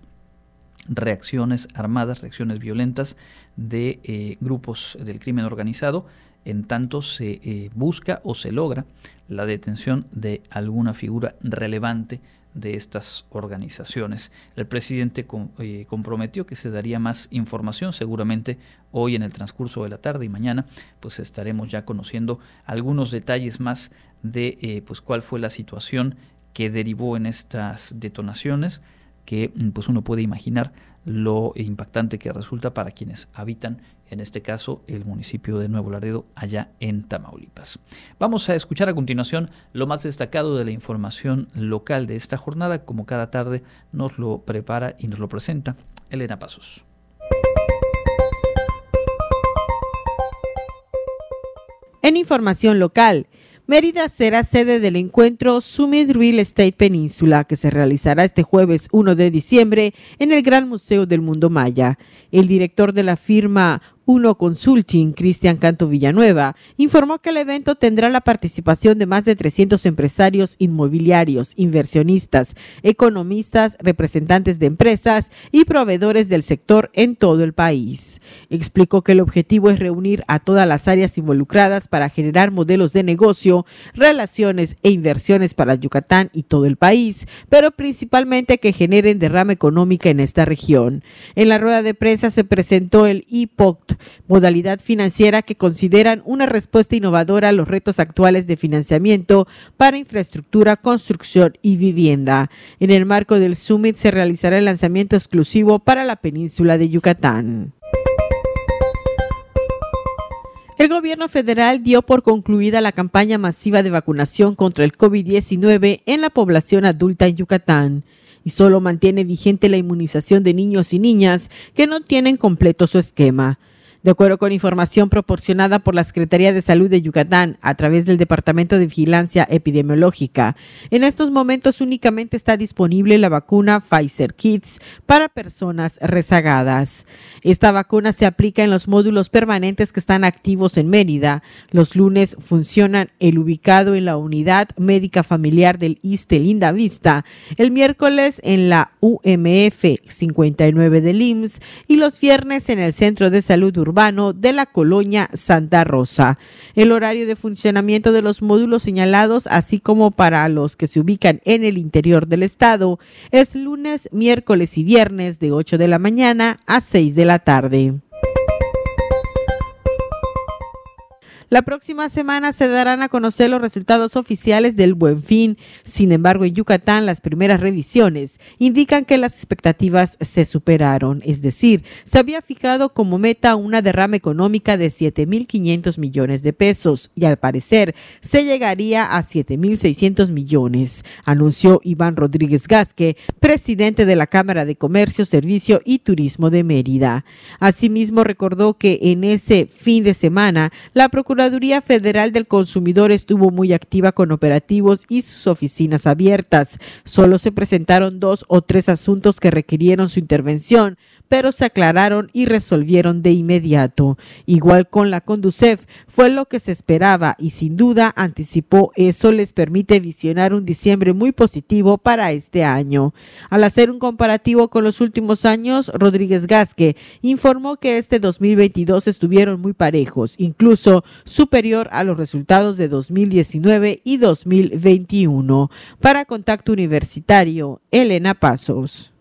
Reacciones armadas, reacciones violentas de eh, grupos del crimen organizado, en tanto se eh, busca o se logra la detención de alguna figura relevante de estas organizaciones. El presidente eh, comprometió que se daría más información, seguramente hoy en el transcurso de la tarde y mañana, pues estaremos ya conociendo algunos detalles más de pues cuál fue la situación que derivó en estas detonaciones que mm, pues uno puede imaginar lo impactante que resulta para quienes habitan, en este caso, el municipio de Nuevo Laredo, allá en Tamaulipas. Vamos a escuchar a continuación lo más destacado de la información local de esta jornada, como cada tarde nos lo prepara y nos lo presenta Elena Pasos. En información local, Mérida será sede del encuentro Summit Real Estate Península, que se realizará este jueves 1 de diciembre en el Gran Museo del Mundo Maya. El director de la firma uno Consulting, Cristian Canto Villanueva, informó que el evento tendrá la participación de más de 300 empresarios inmobiliarios, inversionistas, economistas, representantes de empresas y proveedores del sector en todo el país. Explicó que el objetivo es reunir a todas las áreas involucradas para generar modelos de negocio, relaciones e inversiones para Yucatán y todo el país, pero principalmente que generen derrama económica en esta región. En la rueda de prensa se presentó el Modalidad financiera que consideran una respuesta innovadora a los retos actuales de financiamiento para infraestructura, construcción y vivienda. En el marco del Summit se realizará el lanzamiento exclusivo para la península de Yucatán. El gobierno federal dio por concluida la campaña masiva de vacunación contra el COVID-19 en la población adulta en Yucatán y solo mantiene vigente la inmunización de niños y niñas que no tienen completo su esquema. De acuerdo con información proporcionada por la Secretaría de Salud de Yucatán a través del Departamento de Vigilancia Epidemiológica, en estos momentos únicamente está disponible la vacuna Pfizer Kids para personas rezagadas. Esta vacuna se aplica en los módulos permanentes que están activos en Mérida. Los lunes funcionan el ubicado en la unidad médica familiar del ISTE Linda Vista, el miércoles en la UMF 59 del IMSS y los viernes en el Centro de Salud Urbana urbano de la colonia Santa Rosa. El horario de funcionamiento de los módulos señalados, así como para los que se ubican en el interior del estado, es lunes, miércoles y viernes de 8 de la mañana a 6 de la tarde. La próxima semana se darán a conocer los resultados oficiales del Buen Fin. Sin embargo, en Yucatán las primeras revisiones indican que las expectativas se superaron, es decir, se había fijado como meta una derrama económica de 7.500 millones de pesos y al parecer se llegaría a 7.600 millones, anunció Iván Rodríguez Gasque, presidente de la Cámara de Comercio, Servicio y Turismo de Mérida. Asimismo, recordó que en ese fin de semana la Procuraduría Procuraduría Federal del Consumidor estuvo muy activa con operativos y sus oficinas abiertas. Solo se presentaron dos o tres asuntos que requirieron su intervención, pero se aclararon y resolvieron de inmediato. Igual con la Conducef, fue lo que se esperaba y sin duda anticipó eso les permite visionar un diciembre muy positivo para este año. Al hacer un comparativo con los últimos años, Rodríguez Gasque informó que este 2022 estuvieron muy parejos, incluso superior a los resultados de 2019 y 2021. Para Contacto Universitario, Elena Pasos.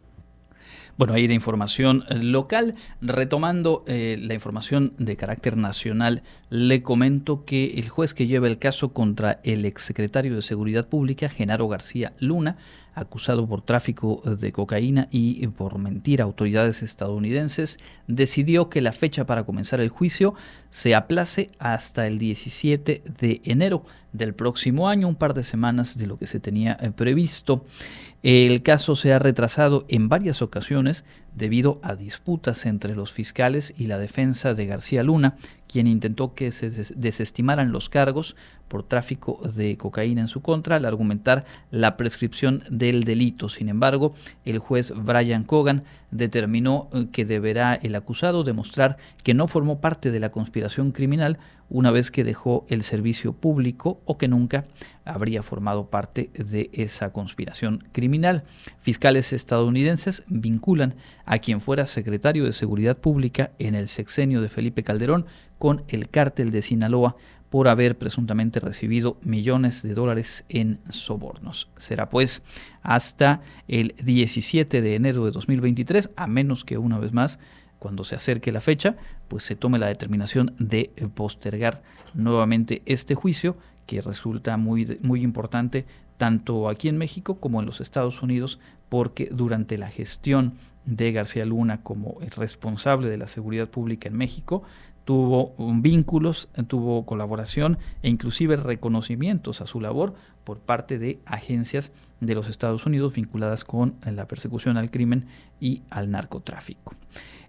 Bueno, ahí la información eh, local. Retomando eh, la información de carácter nacional, le comento que el juez que lleva el caso contra el exsecretario de Seguridad Pública, Genaro García Luna, acusado por tráfico de cocaína y por mentir a autoridades estadounidenses, decidió que la fecha para comenzar el juicio se aplace hasta el 17 de enero del próximo año, un par de semanas de lo que se tenía eh, previsto. El caso se ha retrasado en varias ocasiones debido a disputas entre los fiscales y la defensa de García Luna, quien intentó que se desestimaran los cargos por tráfico de cocaína en su contra al argumentar la prescripción del delito. Sin embargo, el juez Brian Cogan determinó eh, que deberá el acusado demostrar que no formó parte de la conspiración criminal una vez que dejó el servicio público o que nunca habría formado parte de esa conspiración criminal. Fiscales estadounidenses vinculan a quien fuera secretario de Seguridad Pública en el sexenio de Felipe Calderón con el cártel de Sinaloa por haber presuntamente recibido millones de dólares en sobornos. Será pues hasta el 17 de enero de 2023, a menos que una vez más, cuando se acerque la fecha, pues se tome la determinación de postergar nuevamente este juicio, que resulta muy, muy importante tanto aquí en México como en los Estados Unidos, porque durante la gestión de García Luna como responsable de la seguridad pública en México, tuvo vínculos, tuvo colaboración e inclusive reconocimientos a su labor por parte de agencias de los Estados Unidos vinculadas con la persecución al crimen y al narcotráfico.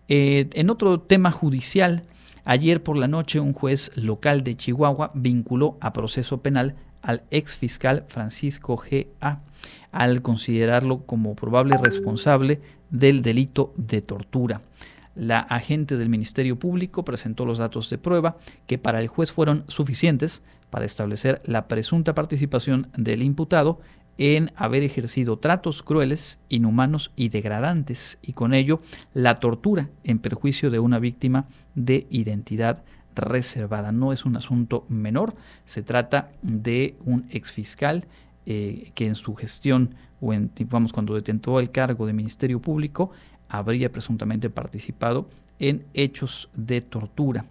Eh, en otro tema judicial, ayer por la noche un juez local de Chihuahua vinculó a proceso penal al ex fiscal Francisco G.A. al considerarlo como probable responsable del delito de tortura. La agente del Ministerio Público presentó los datos de prueba que para el juez fueron suficientes para establecer la presunta participación del imputado en haber ejercido tratos crueles, inhumanos y degradantes, y con ello la tortura en perjuicio de una víctima de identidad reservada. No es un asunto menor, se trata de un exfiscal eh, que en su gestión o en, vamos, cuando detentó el cargo de Ministerio Público habría presuntamente participado en hechos de tortura.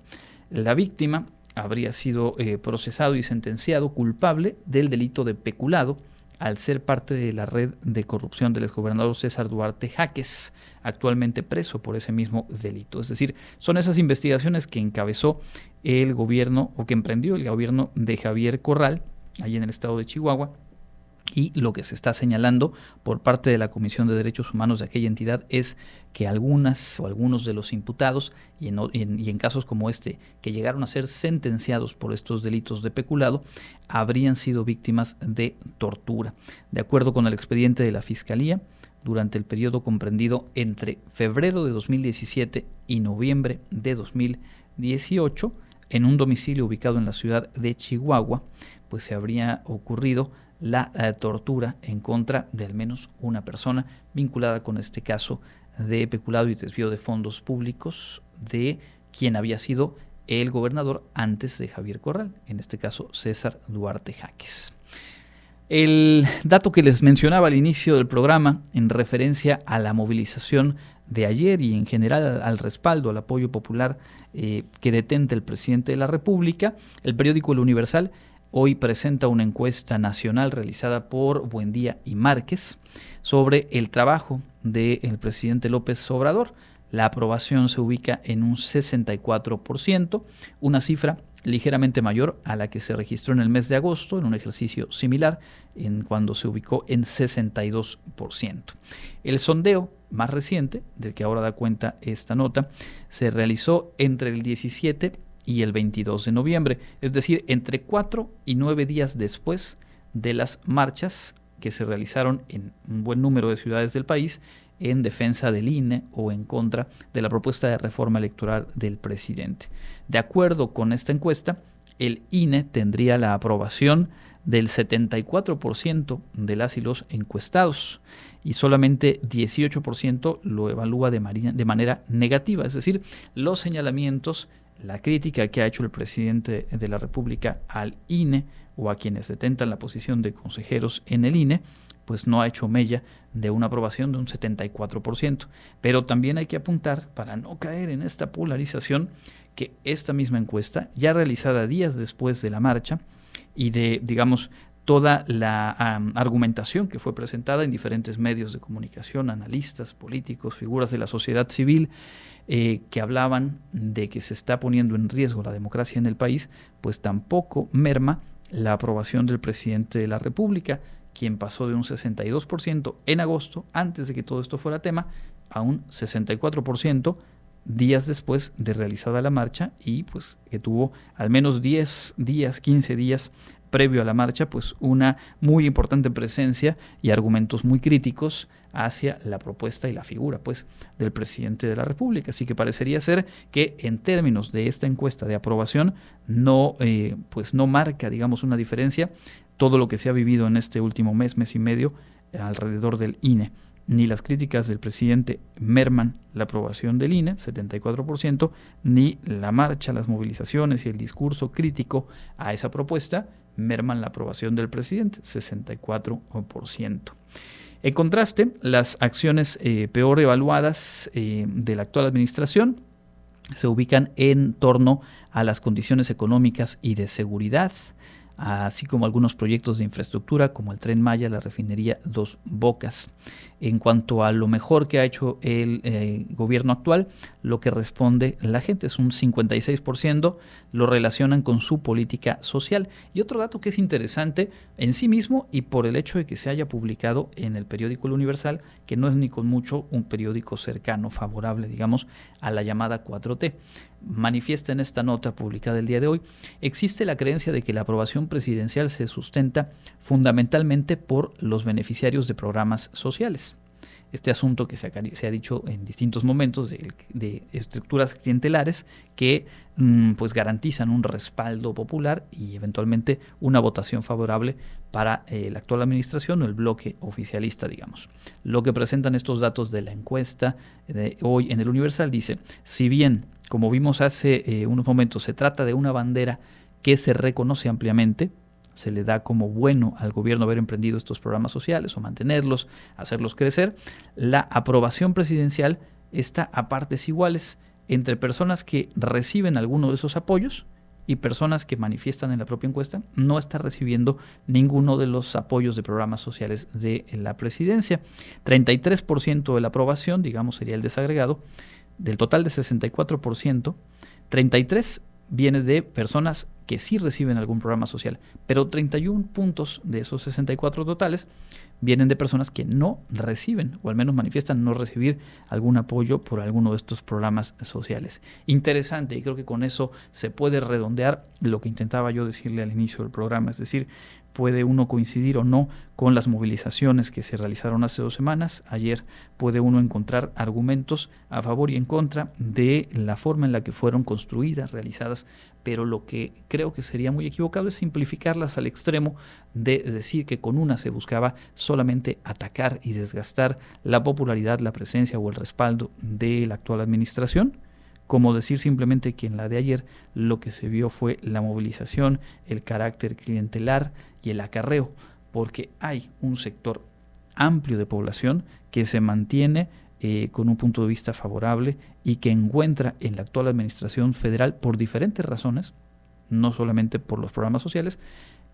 La víctima habría sido eh, procesado y sentenciado culpable del delito de peculado al ser parte de la red de corrupción del exgobernador César Duarte Jaques, actualmente preso por ese mismo delito. Es decir, son esas investigaciones que encabezó el gobierno o que emprendió el gobierno de Javier Corral, allí en el estado de Chihuahua, y lo que se está señalando por parte de la Comisión de Derechos Humanos de aquella entidad es que algunas o algunos de los imputados, y en, casos como este, que llegaron a ser sentenciados por estos delitos de peculado, habrían sido víctimas de tortura. De acuerdo con el expediente de la Fiscalía, durante el periodo comprendido entre febrero de 2017 y noviembre de 2018, en un domicilio ubicado en la ciudad de Chihuahua, pues se habría ocurrido la eh, tortura en contra de al menos una persona vinculada con este caso de peculado y desvío de fondos públicos de quien había sido el gobernador antes de Javier Corral, en este caso César Duarte Jaques. El dato que les mencionaba al inicio del programa en referencia a la movilización de ayer y en general al respaldo, al apoyo popular eh, que detenta el presidente de la República, el periódico El Universal hoy presenta una encuesta nacional realizada por Buendía y Márquez sobre el trabajo del presidente López Obrador. La aprobación se ubica en un 64%, una cifra ligeramente mayor a la que se registró en el mes de agosto, en un ejercicio similar, en cuando se ubicó en 62%. El sondeo más reciente, del que ahora da cuenta esta nota, se realizó entre el 17 y el 22 de noviembre, es decir, entre cuatro y nueve días después de las marchas que se realizaron en un buen número de ciudades del país en defensa del INE o en contra de la propuesta de reforma electoral del presidente. De acuerdo con esta encuesta, el INE tendría la aprobación del 74% de las y los encuestados y solamente 18% lo evalúa de, de manera negativa, es decir, los señalamientos la crítica que ha hecho el presidente de la República al INE o a quienes detentan la posición de consejeros en el INE, pues no ha hecho mella de una aprobación de un 74%. Pero también hay que apuntar, para no caer en esta polarización, que esta misma encuesta, ya realizada días después de la marcha y de, digamos, toda la argumentación que fue presentada en diferentes medios de comunicación, analistas, políticos, figuras de la sociedad civil, eh, que hablaban de que se está poniendo en riesgo la democracia en el país, pues tampoco merma la aprobación del presidente de la República, quien pasó de un 62% en agosto, antes de que todo esto fuera tema, a un 64% días después de realizada la marcha y pues que tuvo al menos 10 días, 15 días previo a la marcha, pues una muy importante presencia y argumentos muy críticos hacia la propuesta y la figura pues del presidente de la República. Así que parecería ser que en términos de esta encuesta de aprobación no eh, pues no marca digamos una diferencia todo lo que se ha vivido en este último mes, mes y medio alrededor del INE. Ni las críticas del presidente merman la aprobación del INE, 74%, ni la marcha, las movilizaciones y el discurso crítico a esa propuesta merman la aprobación del presidente, 64%. En contraste, las acciones eh, peor evaluadas eh, de la actual administración se ubican en torno a las condiciones económicas y de seguridad, así como algunos proyectos de infraestructura como el tren Maya, la refinería Dos Bocas. En cuanto a lo mejor que ha hecho el eh, gobierno actual, lo que responde la gente es un 56%, lo relacionan con su política social. Y otro dato que es interesante en sí mismo y por el hecho de que se haya publicado en el periódico El Universal, que no es ni con mucho un periódico cercano, favorable, digamos, a la llamada 4T manifiesta en esta nota publicada el día de hoy, existe la creencia de que la aprobación presidencial se sustenta fundamentalmente por los beneficiarios de programas sociales. Este asunto que se ha, dicho en distintos momentos de, estructuras clientelares que mm, pues garantizan un respaldo popular y eventualmente una votación favorable para eh, la actual administración o el bloque oficialista, digamos. Lo que presentan estos datos de la encuesta de hoy en el Universal dice, si bien como vimos hace eh, unos momentos, se trata de una bandera que se reconoce ampliamente, se le da como bueno al gobierno haber emprendido estos programas sociales o mantenerlos, hacerlos crecer, la aprobación presidencial está a partes iguales entre personas que reciben alguno de esos apoyos y personas que manifiestan en la propia encuesta no está recibiendo ninguno de los apoyos de programas sociales de la presidencia. 33% de la aprobación, digamos, sería el desagregado, del total de 64%, 33 viene de personas que sí reciben algún programa social, pero 31 puntos de esos 64 totales vienen de personas que no reciben o al menos manifiestan no recibir algún apoyo por alguno de estos programas sociales. Interesante y creo que con eso se puede redondear lo que intentaba yo decirle al inicio del programa, es decir, puede uno coincidir o no con las movilizaciones que se realizaron hace dos semanas. Ayer puede uno encontrar argumentos a favor y en contra de la forma en la que fueron construidas, realizadas, pero lo que creo que sería muy equivocado es simplificarlas al extremo de decir que con una se buscaba solamente atacar y desgastar la popularidad, la presencia o el respaldo de la actual administración como decir simplemente que en la de ayer lo que se vio fue la movilización, el carácter clientelar y el acarreo, porque hay un sector amplio de población que se mantiene eh, con un punto de vista favorable y que encuentra en la actual administración federal por diferentes razones, no solamente por los programas sociales,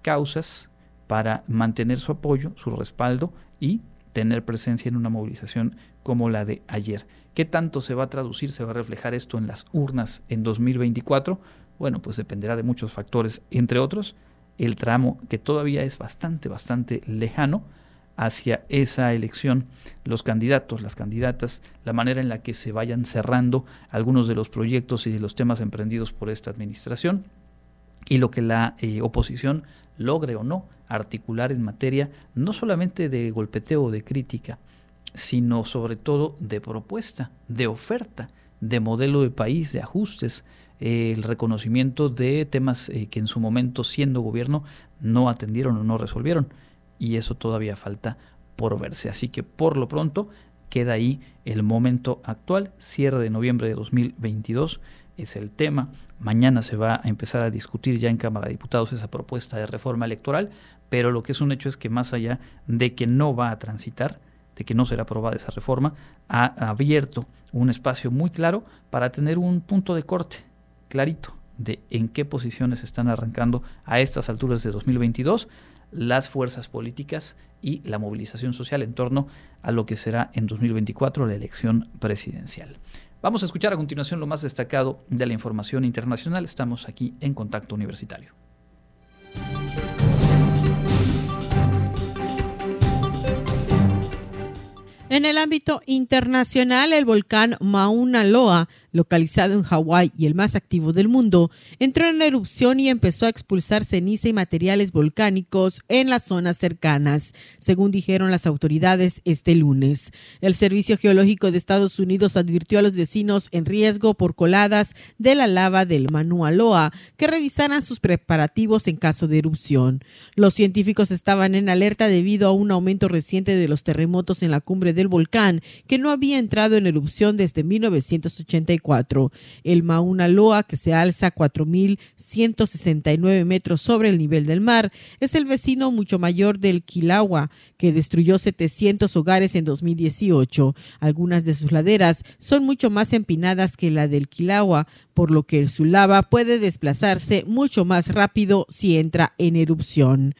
causas para mantener su apoyo, su respaldo y tener presencia en una movilización como la de ayer. ¿Qué tanto se va a traducir, se va a reflejar esto en las urnas en 2024? Bueno, pues dependerá de muchos factores, entre otros el tramo que todavía es bastante, bastante lejano hacia esa elección, los candidatos, las candidatas, la manera en la que se vayan cerrando algunos de los proyectos y de los temas emprendidos por esta administración y lo que la eh, oposición logre o no articular en materia no solamente de golpeteo o de crítica, sino sobre todo de propuesta, de oferta, de modelo de país, de ajustes, eh, el reconocimiento de temas eh, que en su momento siendo gobierno no atendieron o no resolvieron. Y eso todavía falta por verse. Así que por lo pronto queda ahí el momento actual, cierre de noviembre de 2022 es el tema. Mañana se va a empezar a discutir ya en Cámara de Diputados esa propuesta de reforma electoral, pero lo que es un hecho es que más allá de que no va a transitar, de que no será aprobada esa reforma, ha abierto un espacio muy claro para tener un punto de corte clarito de en qué posiciones están arrancando a estas alturas de 2022 las fuerzas políticas y la movilización social en torno a lo que será en 2024 la elección presidencial. Vamos a escuchar a continuación lo más destacado de la información internacional. Estamos aquí en Contacto Universitario. En el ámbito internacional, el volcán Mauna Loa, localizado en Hawái y el más activo del mundo, entró en erupción y empezó a expulsar ceniza y materiales volcánicos en las zonas cercanas, según dijeron las autoridades este lunes. El Servicio Geológico de Estados Unidos advirtió a los vecinos en riesgo por coladas de la lava del Mauna Loa que revisaran sus preparativos en caso de erupción. Los científicos estaban en alerta debido a un aumento reciente de los terremotos en la cumbre del volcán, que no había entrado en erupción desde 1984. El Mauna Loa, que se alza 4.169 metros sobre el nivel del mar, es el vecino mucho mayor del Kilauea, que destruyó 700 hogares en 2018. Algunas de sus laderas son mucho más empinadas que la del Kilauea, por lo que su lava puede desplazarse mucho más rápido si entra en erupción.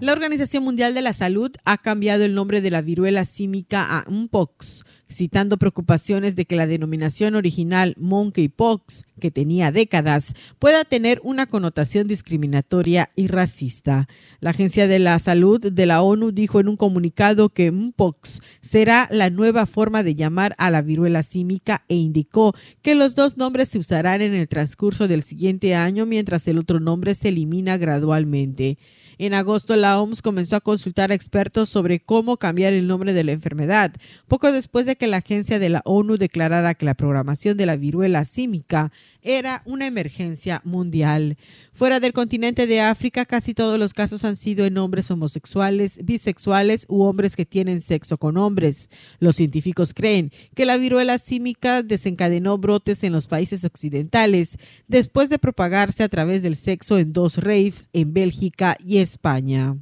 La Organización Mundial de la Salud ha cambiado el nombre de la viruela símica a Mpox, citando preocupaciones de que la denominación original monkeypox, que tenía décadas, pueda tener una connotación discriminatoria y racista. La Agencia de la Salud de la ONU dijo en un comunicado que Mpox será la nueva forma de llamar a la viruela símica e indicó que los dos nombres se usarán en el transcurso del siguiente año mientras el otro nombre se elimina gradualmente. En agosto, la OMS comenzó a consultar a expertos sobre cómo cambiar el nombre de la enfermedad, poco después de que la agencia de la ONU declarara que la programación de la viruela símica era una emergencia mundial. Fuera del continente de África, casi todos los casos han sido en hombres homosexuales, bisexuales u hombres que tienen sexo con hombres. Los científicos creen que la viruela símica desencadenó brotes en los países occidentales después de propagarse a través del sexo en dos raves en Bélgica y España.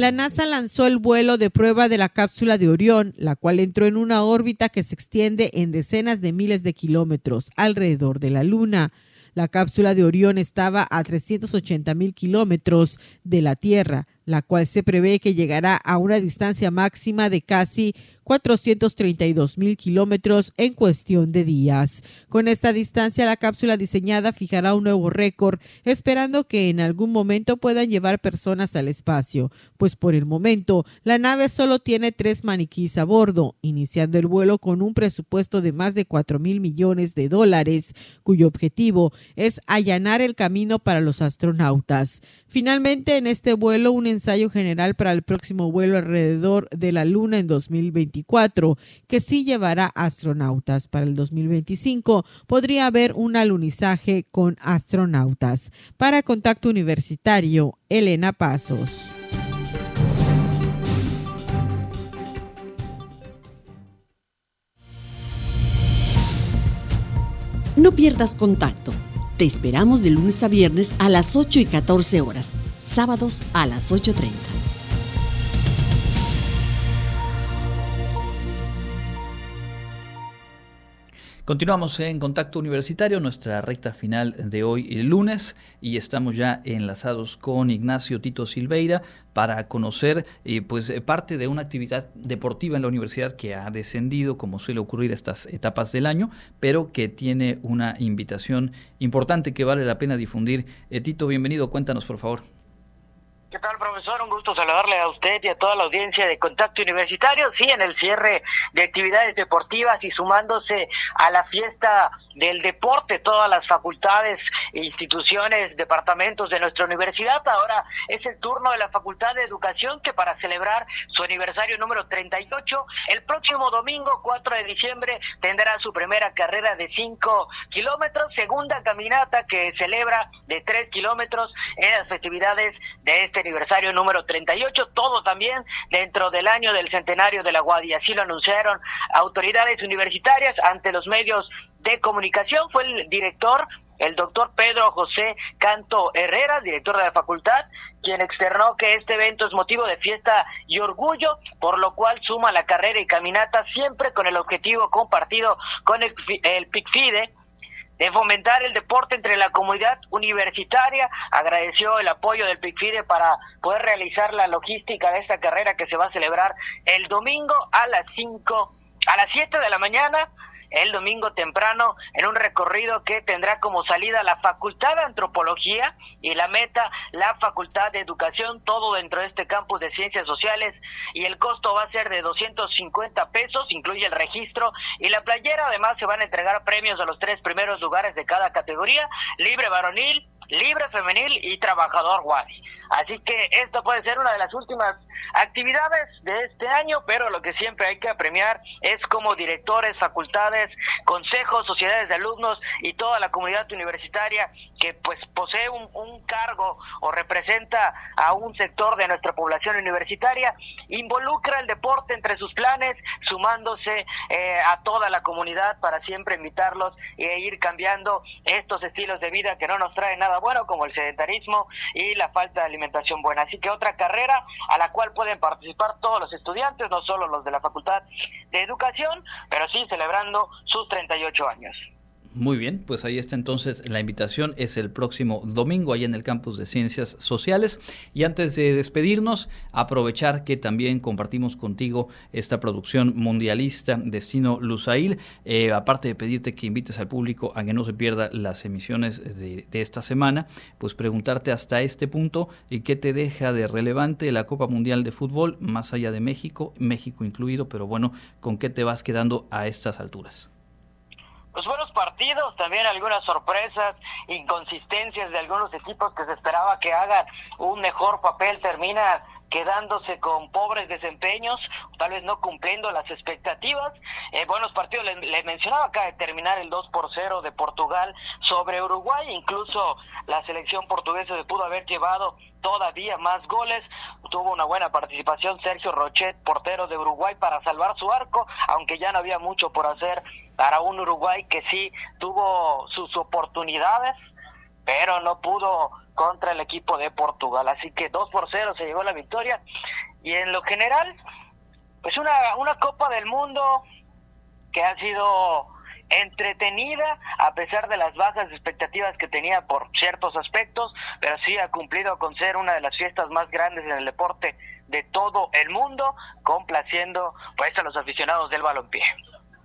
La NASA lanzó el vuelo de prueba de la cápsula de Orión, la cual entró en una órbita que se extiende en decenas de miles de kilómetros alrededor de la Luna. La cápsula de Orión estaba a 380 mil kilómetros de la Tierra, la cual se prevé que llegará a una distancia máxima de casi 432 mil kilómetros en cuestión de días. Con esta distancia, la cápsula diseñada fijará un nuevo récord, esperando que en algún momento puedan llevar personas al espacio, pues por el momento la nave solo tiene tres maniquís a bordo, iniciando el vuelo con un presupuesto de más de 4 mil millones de dólares, cuyo objetivo es allanar el camino para los astronautas. Finalmente, en este vuelo, un ensayo general para el próximo vuelo alrededor de la Luna en 2024, que sí llevará astronautas. Para el 2025 podría haber un alunizaje con astronautas. Para Contacto Universitario, Elena Pasos. No pierdas contacto. Te esperamos de lunes a viernes a las 8 y 14 horas, sábados a las 8.30. Continuamos en Contacto Universitario, nuestra recta final de hoy el lunes y estamos ya enlazados con Ignacio Tito Silveira para conocer eh, pues eh, parte de una actividad deportiva en la universidad que ha descendido como suele ocurrir estas etapas del año, pero que tiene una invitación importante que vale la pena difundir. Eh, Tito, bienvenido, cuéntanos por favor. ¿Qué tal, profesor? Un gusto saludarle a usted y a toda la audiencia de Contacto Universitario. Sí, en el cierre de actividades deportivas y sumándose a la fiesta del deporte, todas las facultades, instituciones, departamentos de nuestra universidad. Ahora es el turno de la Facultad de Educación que para celebrar su aniversario número 38, el próximo domingo 4 de diciembre tendrá su primera carrera de 5 kilómetros, segunda caminata que celebra de 3 kilómetros en las festividades de este aniversario número 38, todo también dentro del año del centenario de la Guardia. Así lo anunciaron autoridades universitarias ante los medios de comunicación. Fue el director el doctor Pedro José Canto Herrera, director de la facultad, quien externó que este evento es motivo de fiesta y orgullo, por lo cual suma la carrera y caminata siempre con el objetivo compartido con el, el PICFIDE de fomentar el deporte entre la comunidad universitaria. Agradeció el apoyo del PICFIDE para poder realizar la logística de esta carrera que se va a celebrar el domingo a las 5, a las 7 de la mañana el domingo temprano en un recorrido que tendrá como salida la Facultad de Antropología y la meta la Facultad de Educación, todo dentro de este campus de Ciencias Sociales y el costo va a ser de 250 pesos, incluye el registro y la playera, además se van a entregar premios a los tres primeros lugares de cada categoría, libre varonil, libre femenil y trabajador Wadi. Así que esto puede ser una de las últimas actividades de este año, pero lo que siempre hay que apremiar es como directores, facultades, consejos, sociedades de alumnos y toda la comunidad universitaria que pues posee un, cargo o representa a un sector de nuestra población universitaria, involucra el deporte entre sus planes, sumándose eh, a toda la comunidad para siempre invitarlos e ir cambiando estos estilos de vida que no nos traen nada bueno, como el sedentarismo y la falta de alimentación buena. Así que otra carrera a la cual pueden participar todos los estudiantes, no solo los de la Facultad de Educación, pero sí celebrando sus 38 años. Muy bien, pues ahí está entonces la invitación. Es el próximo domingo ahí en el campus de Ciencias Sociales. Y antes de despedirnos, aprovechar que también compartimos contigo esta producción mundialista Destino Lusail. Eh, aparte de pedirte que invites al público a que no se pierda las emisiones de, de esta semana, pues preguntarte hasta este punto y qué te deja de relevante la Copa Mundial de Fútbol más allá de México, México incluido, pero bueno, ¿con qué te vas quedando a estas alturas? Pues buenos partidos, también algunas sorpresas, inconsistencias de algunos equipos que se esperaba que hagan un mejor papel, termina quedándose con pobres desempeños, tal vez no cumpliendo las expectativas. Eh, buenos partidos, les, mencionaba acá de terminar el 2 por 0 de Portugal sobre Uruguay, incluso la selección portuguesa se pudo haber llevado todavía más goles. Tuvo una buena participación Sergio Rochet, portero de Uruguay, para salvar su arco, aunque ya no había mucho por hacer para un Uruguay que sí tuvo sus oportunidades, pero no pudo contra el equipo de Portugal. Así que 2 por 0 se llegó la victoria. Y en lo general, pues una, una Copa del Mundo que ha sido entretenida a pesar de las bajas expectativas que tenía por ciertos aspectos, pero sí ha cumplido con ser una de las fiestas más grandes en el deporte de todo el mundo, complaciendo pues a los aficionados del balompié.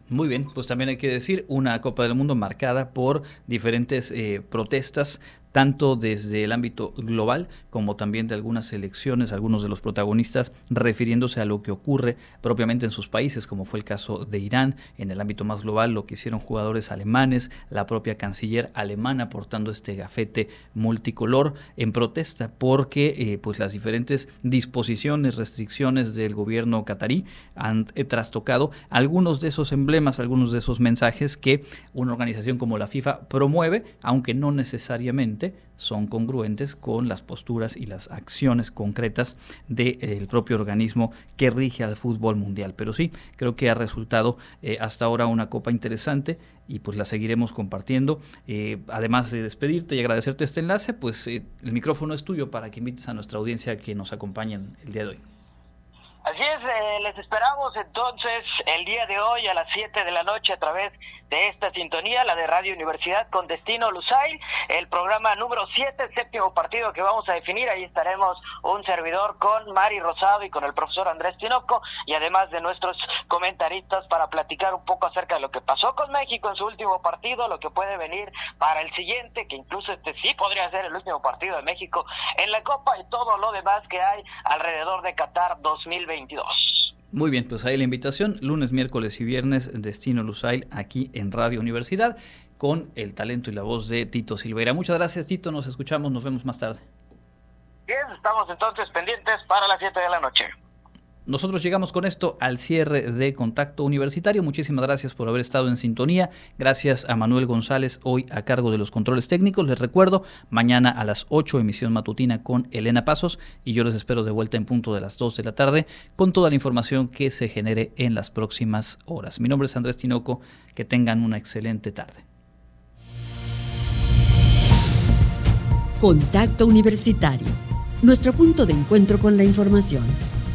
Muy bien, pues también hay que decir una Copa del Mundo marcada por diferentes eh, protestas tanto desde el ámbito global como también de algunas elecciones, algunos de los protagonistas refiriéndose a lo que ocurre propiamente en sus países, como fue el caso de Irán, en el ámbito más global, lo que hicieron jugadores alemanes, la propia canciller alemana portando este gafete multicolor en protesta porque eh, pues las diferentes disposiciones, restricciones del gobierno catarí han eh, trastocado algunos de esos emblemas, algunos de esos mensajes que una organización como la FIFA promueve, aunque no necesariamente son congruentes con las posturas y las acciones concretas del eh, propio organismo que rige al fútbol mundial. Pero sí, creo que ha resultado eh, hasta ahora una copa interesante y pues la seguiremos compartiendo. Eh, además de despedirte y agradecerte este enlace, pues el micrófono es tuyo para que invites a nuestra audiencia que nos acompañen el día de hoy. Así es, les esperamos entonces el día de hoy a las 7 de la noche a través de esta sintonía, la de Radio Universidad con Destino Lusail, el programa número 7, séptimo partido que vamos a definir. Ahí estaremos un servidor con Mari Rosado y con el profesor Andrés Tinoco y además de nuestros comentaristas para platicar un poco acerca de lo que pasó con México en su último partido, lo que puede venir para el siguiente, que incluso este sí podría ser el último partido de México en la Copa y todo lo demás que hay alrededor de Qatar 2022. Muy bien, pues ahí la invitación, lunes, miércoles y viernes, Destino Lusail, aquí en Radio Universidad, con el talento y la voz de Tito Silveira. Muchas gracias, Tito, nos escuchamos, nos vemos más tarde. Bien, estamos entonces pendientes para las 7 de la noche. Nosotros llegamos con esto al cierre de Contacto Universitario. Muchísimas gracias por haber estado en sintonía. Gracias a Manuel González, hoy a cargo de los controles técnicos. Les recuerdo, mañana a las 8 emisión matutina con Elena Pasos y yo les espero de vuelta en punto de las 2 de la tarde con toda la información que se genere en las próximas horas. Mi nombre es Andrés Tinoco. Que tengan una excelente tarde. Contacto Universitario. Nuestro punto de encuentro con la información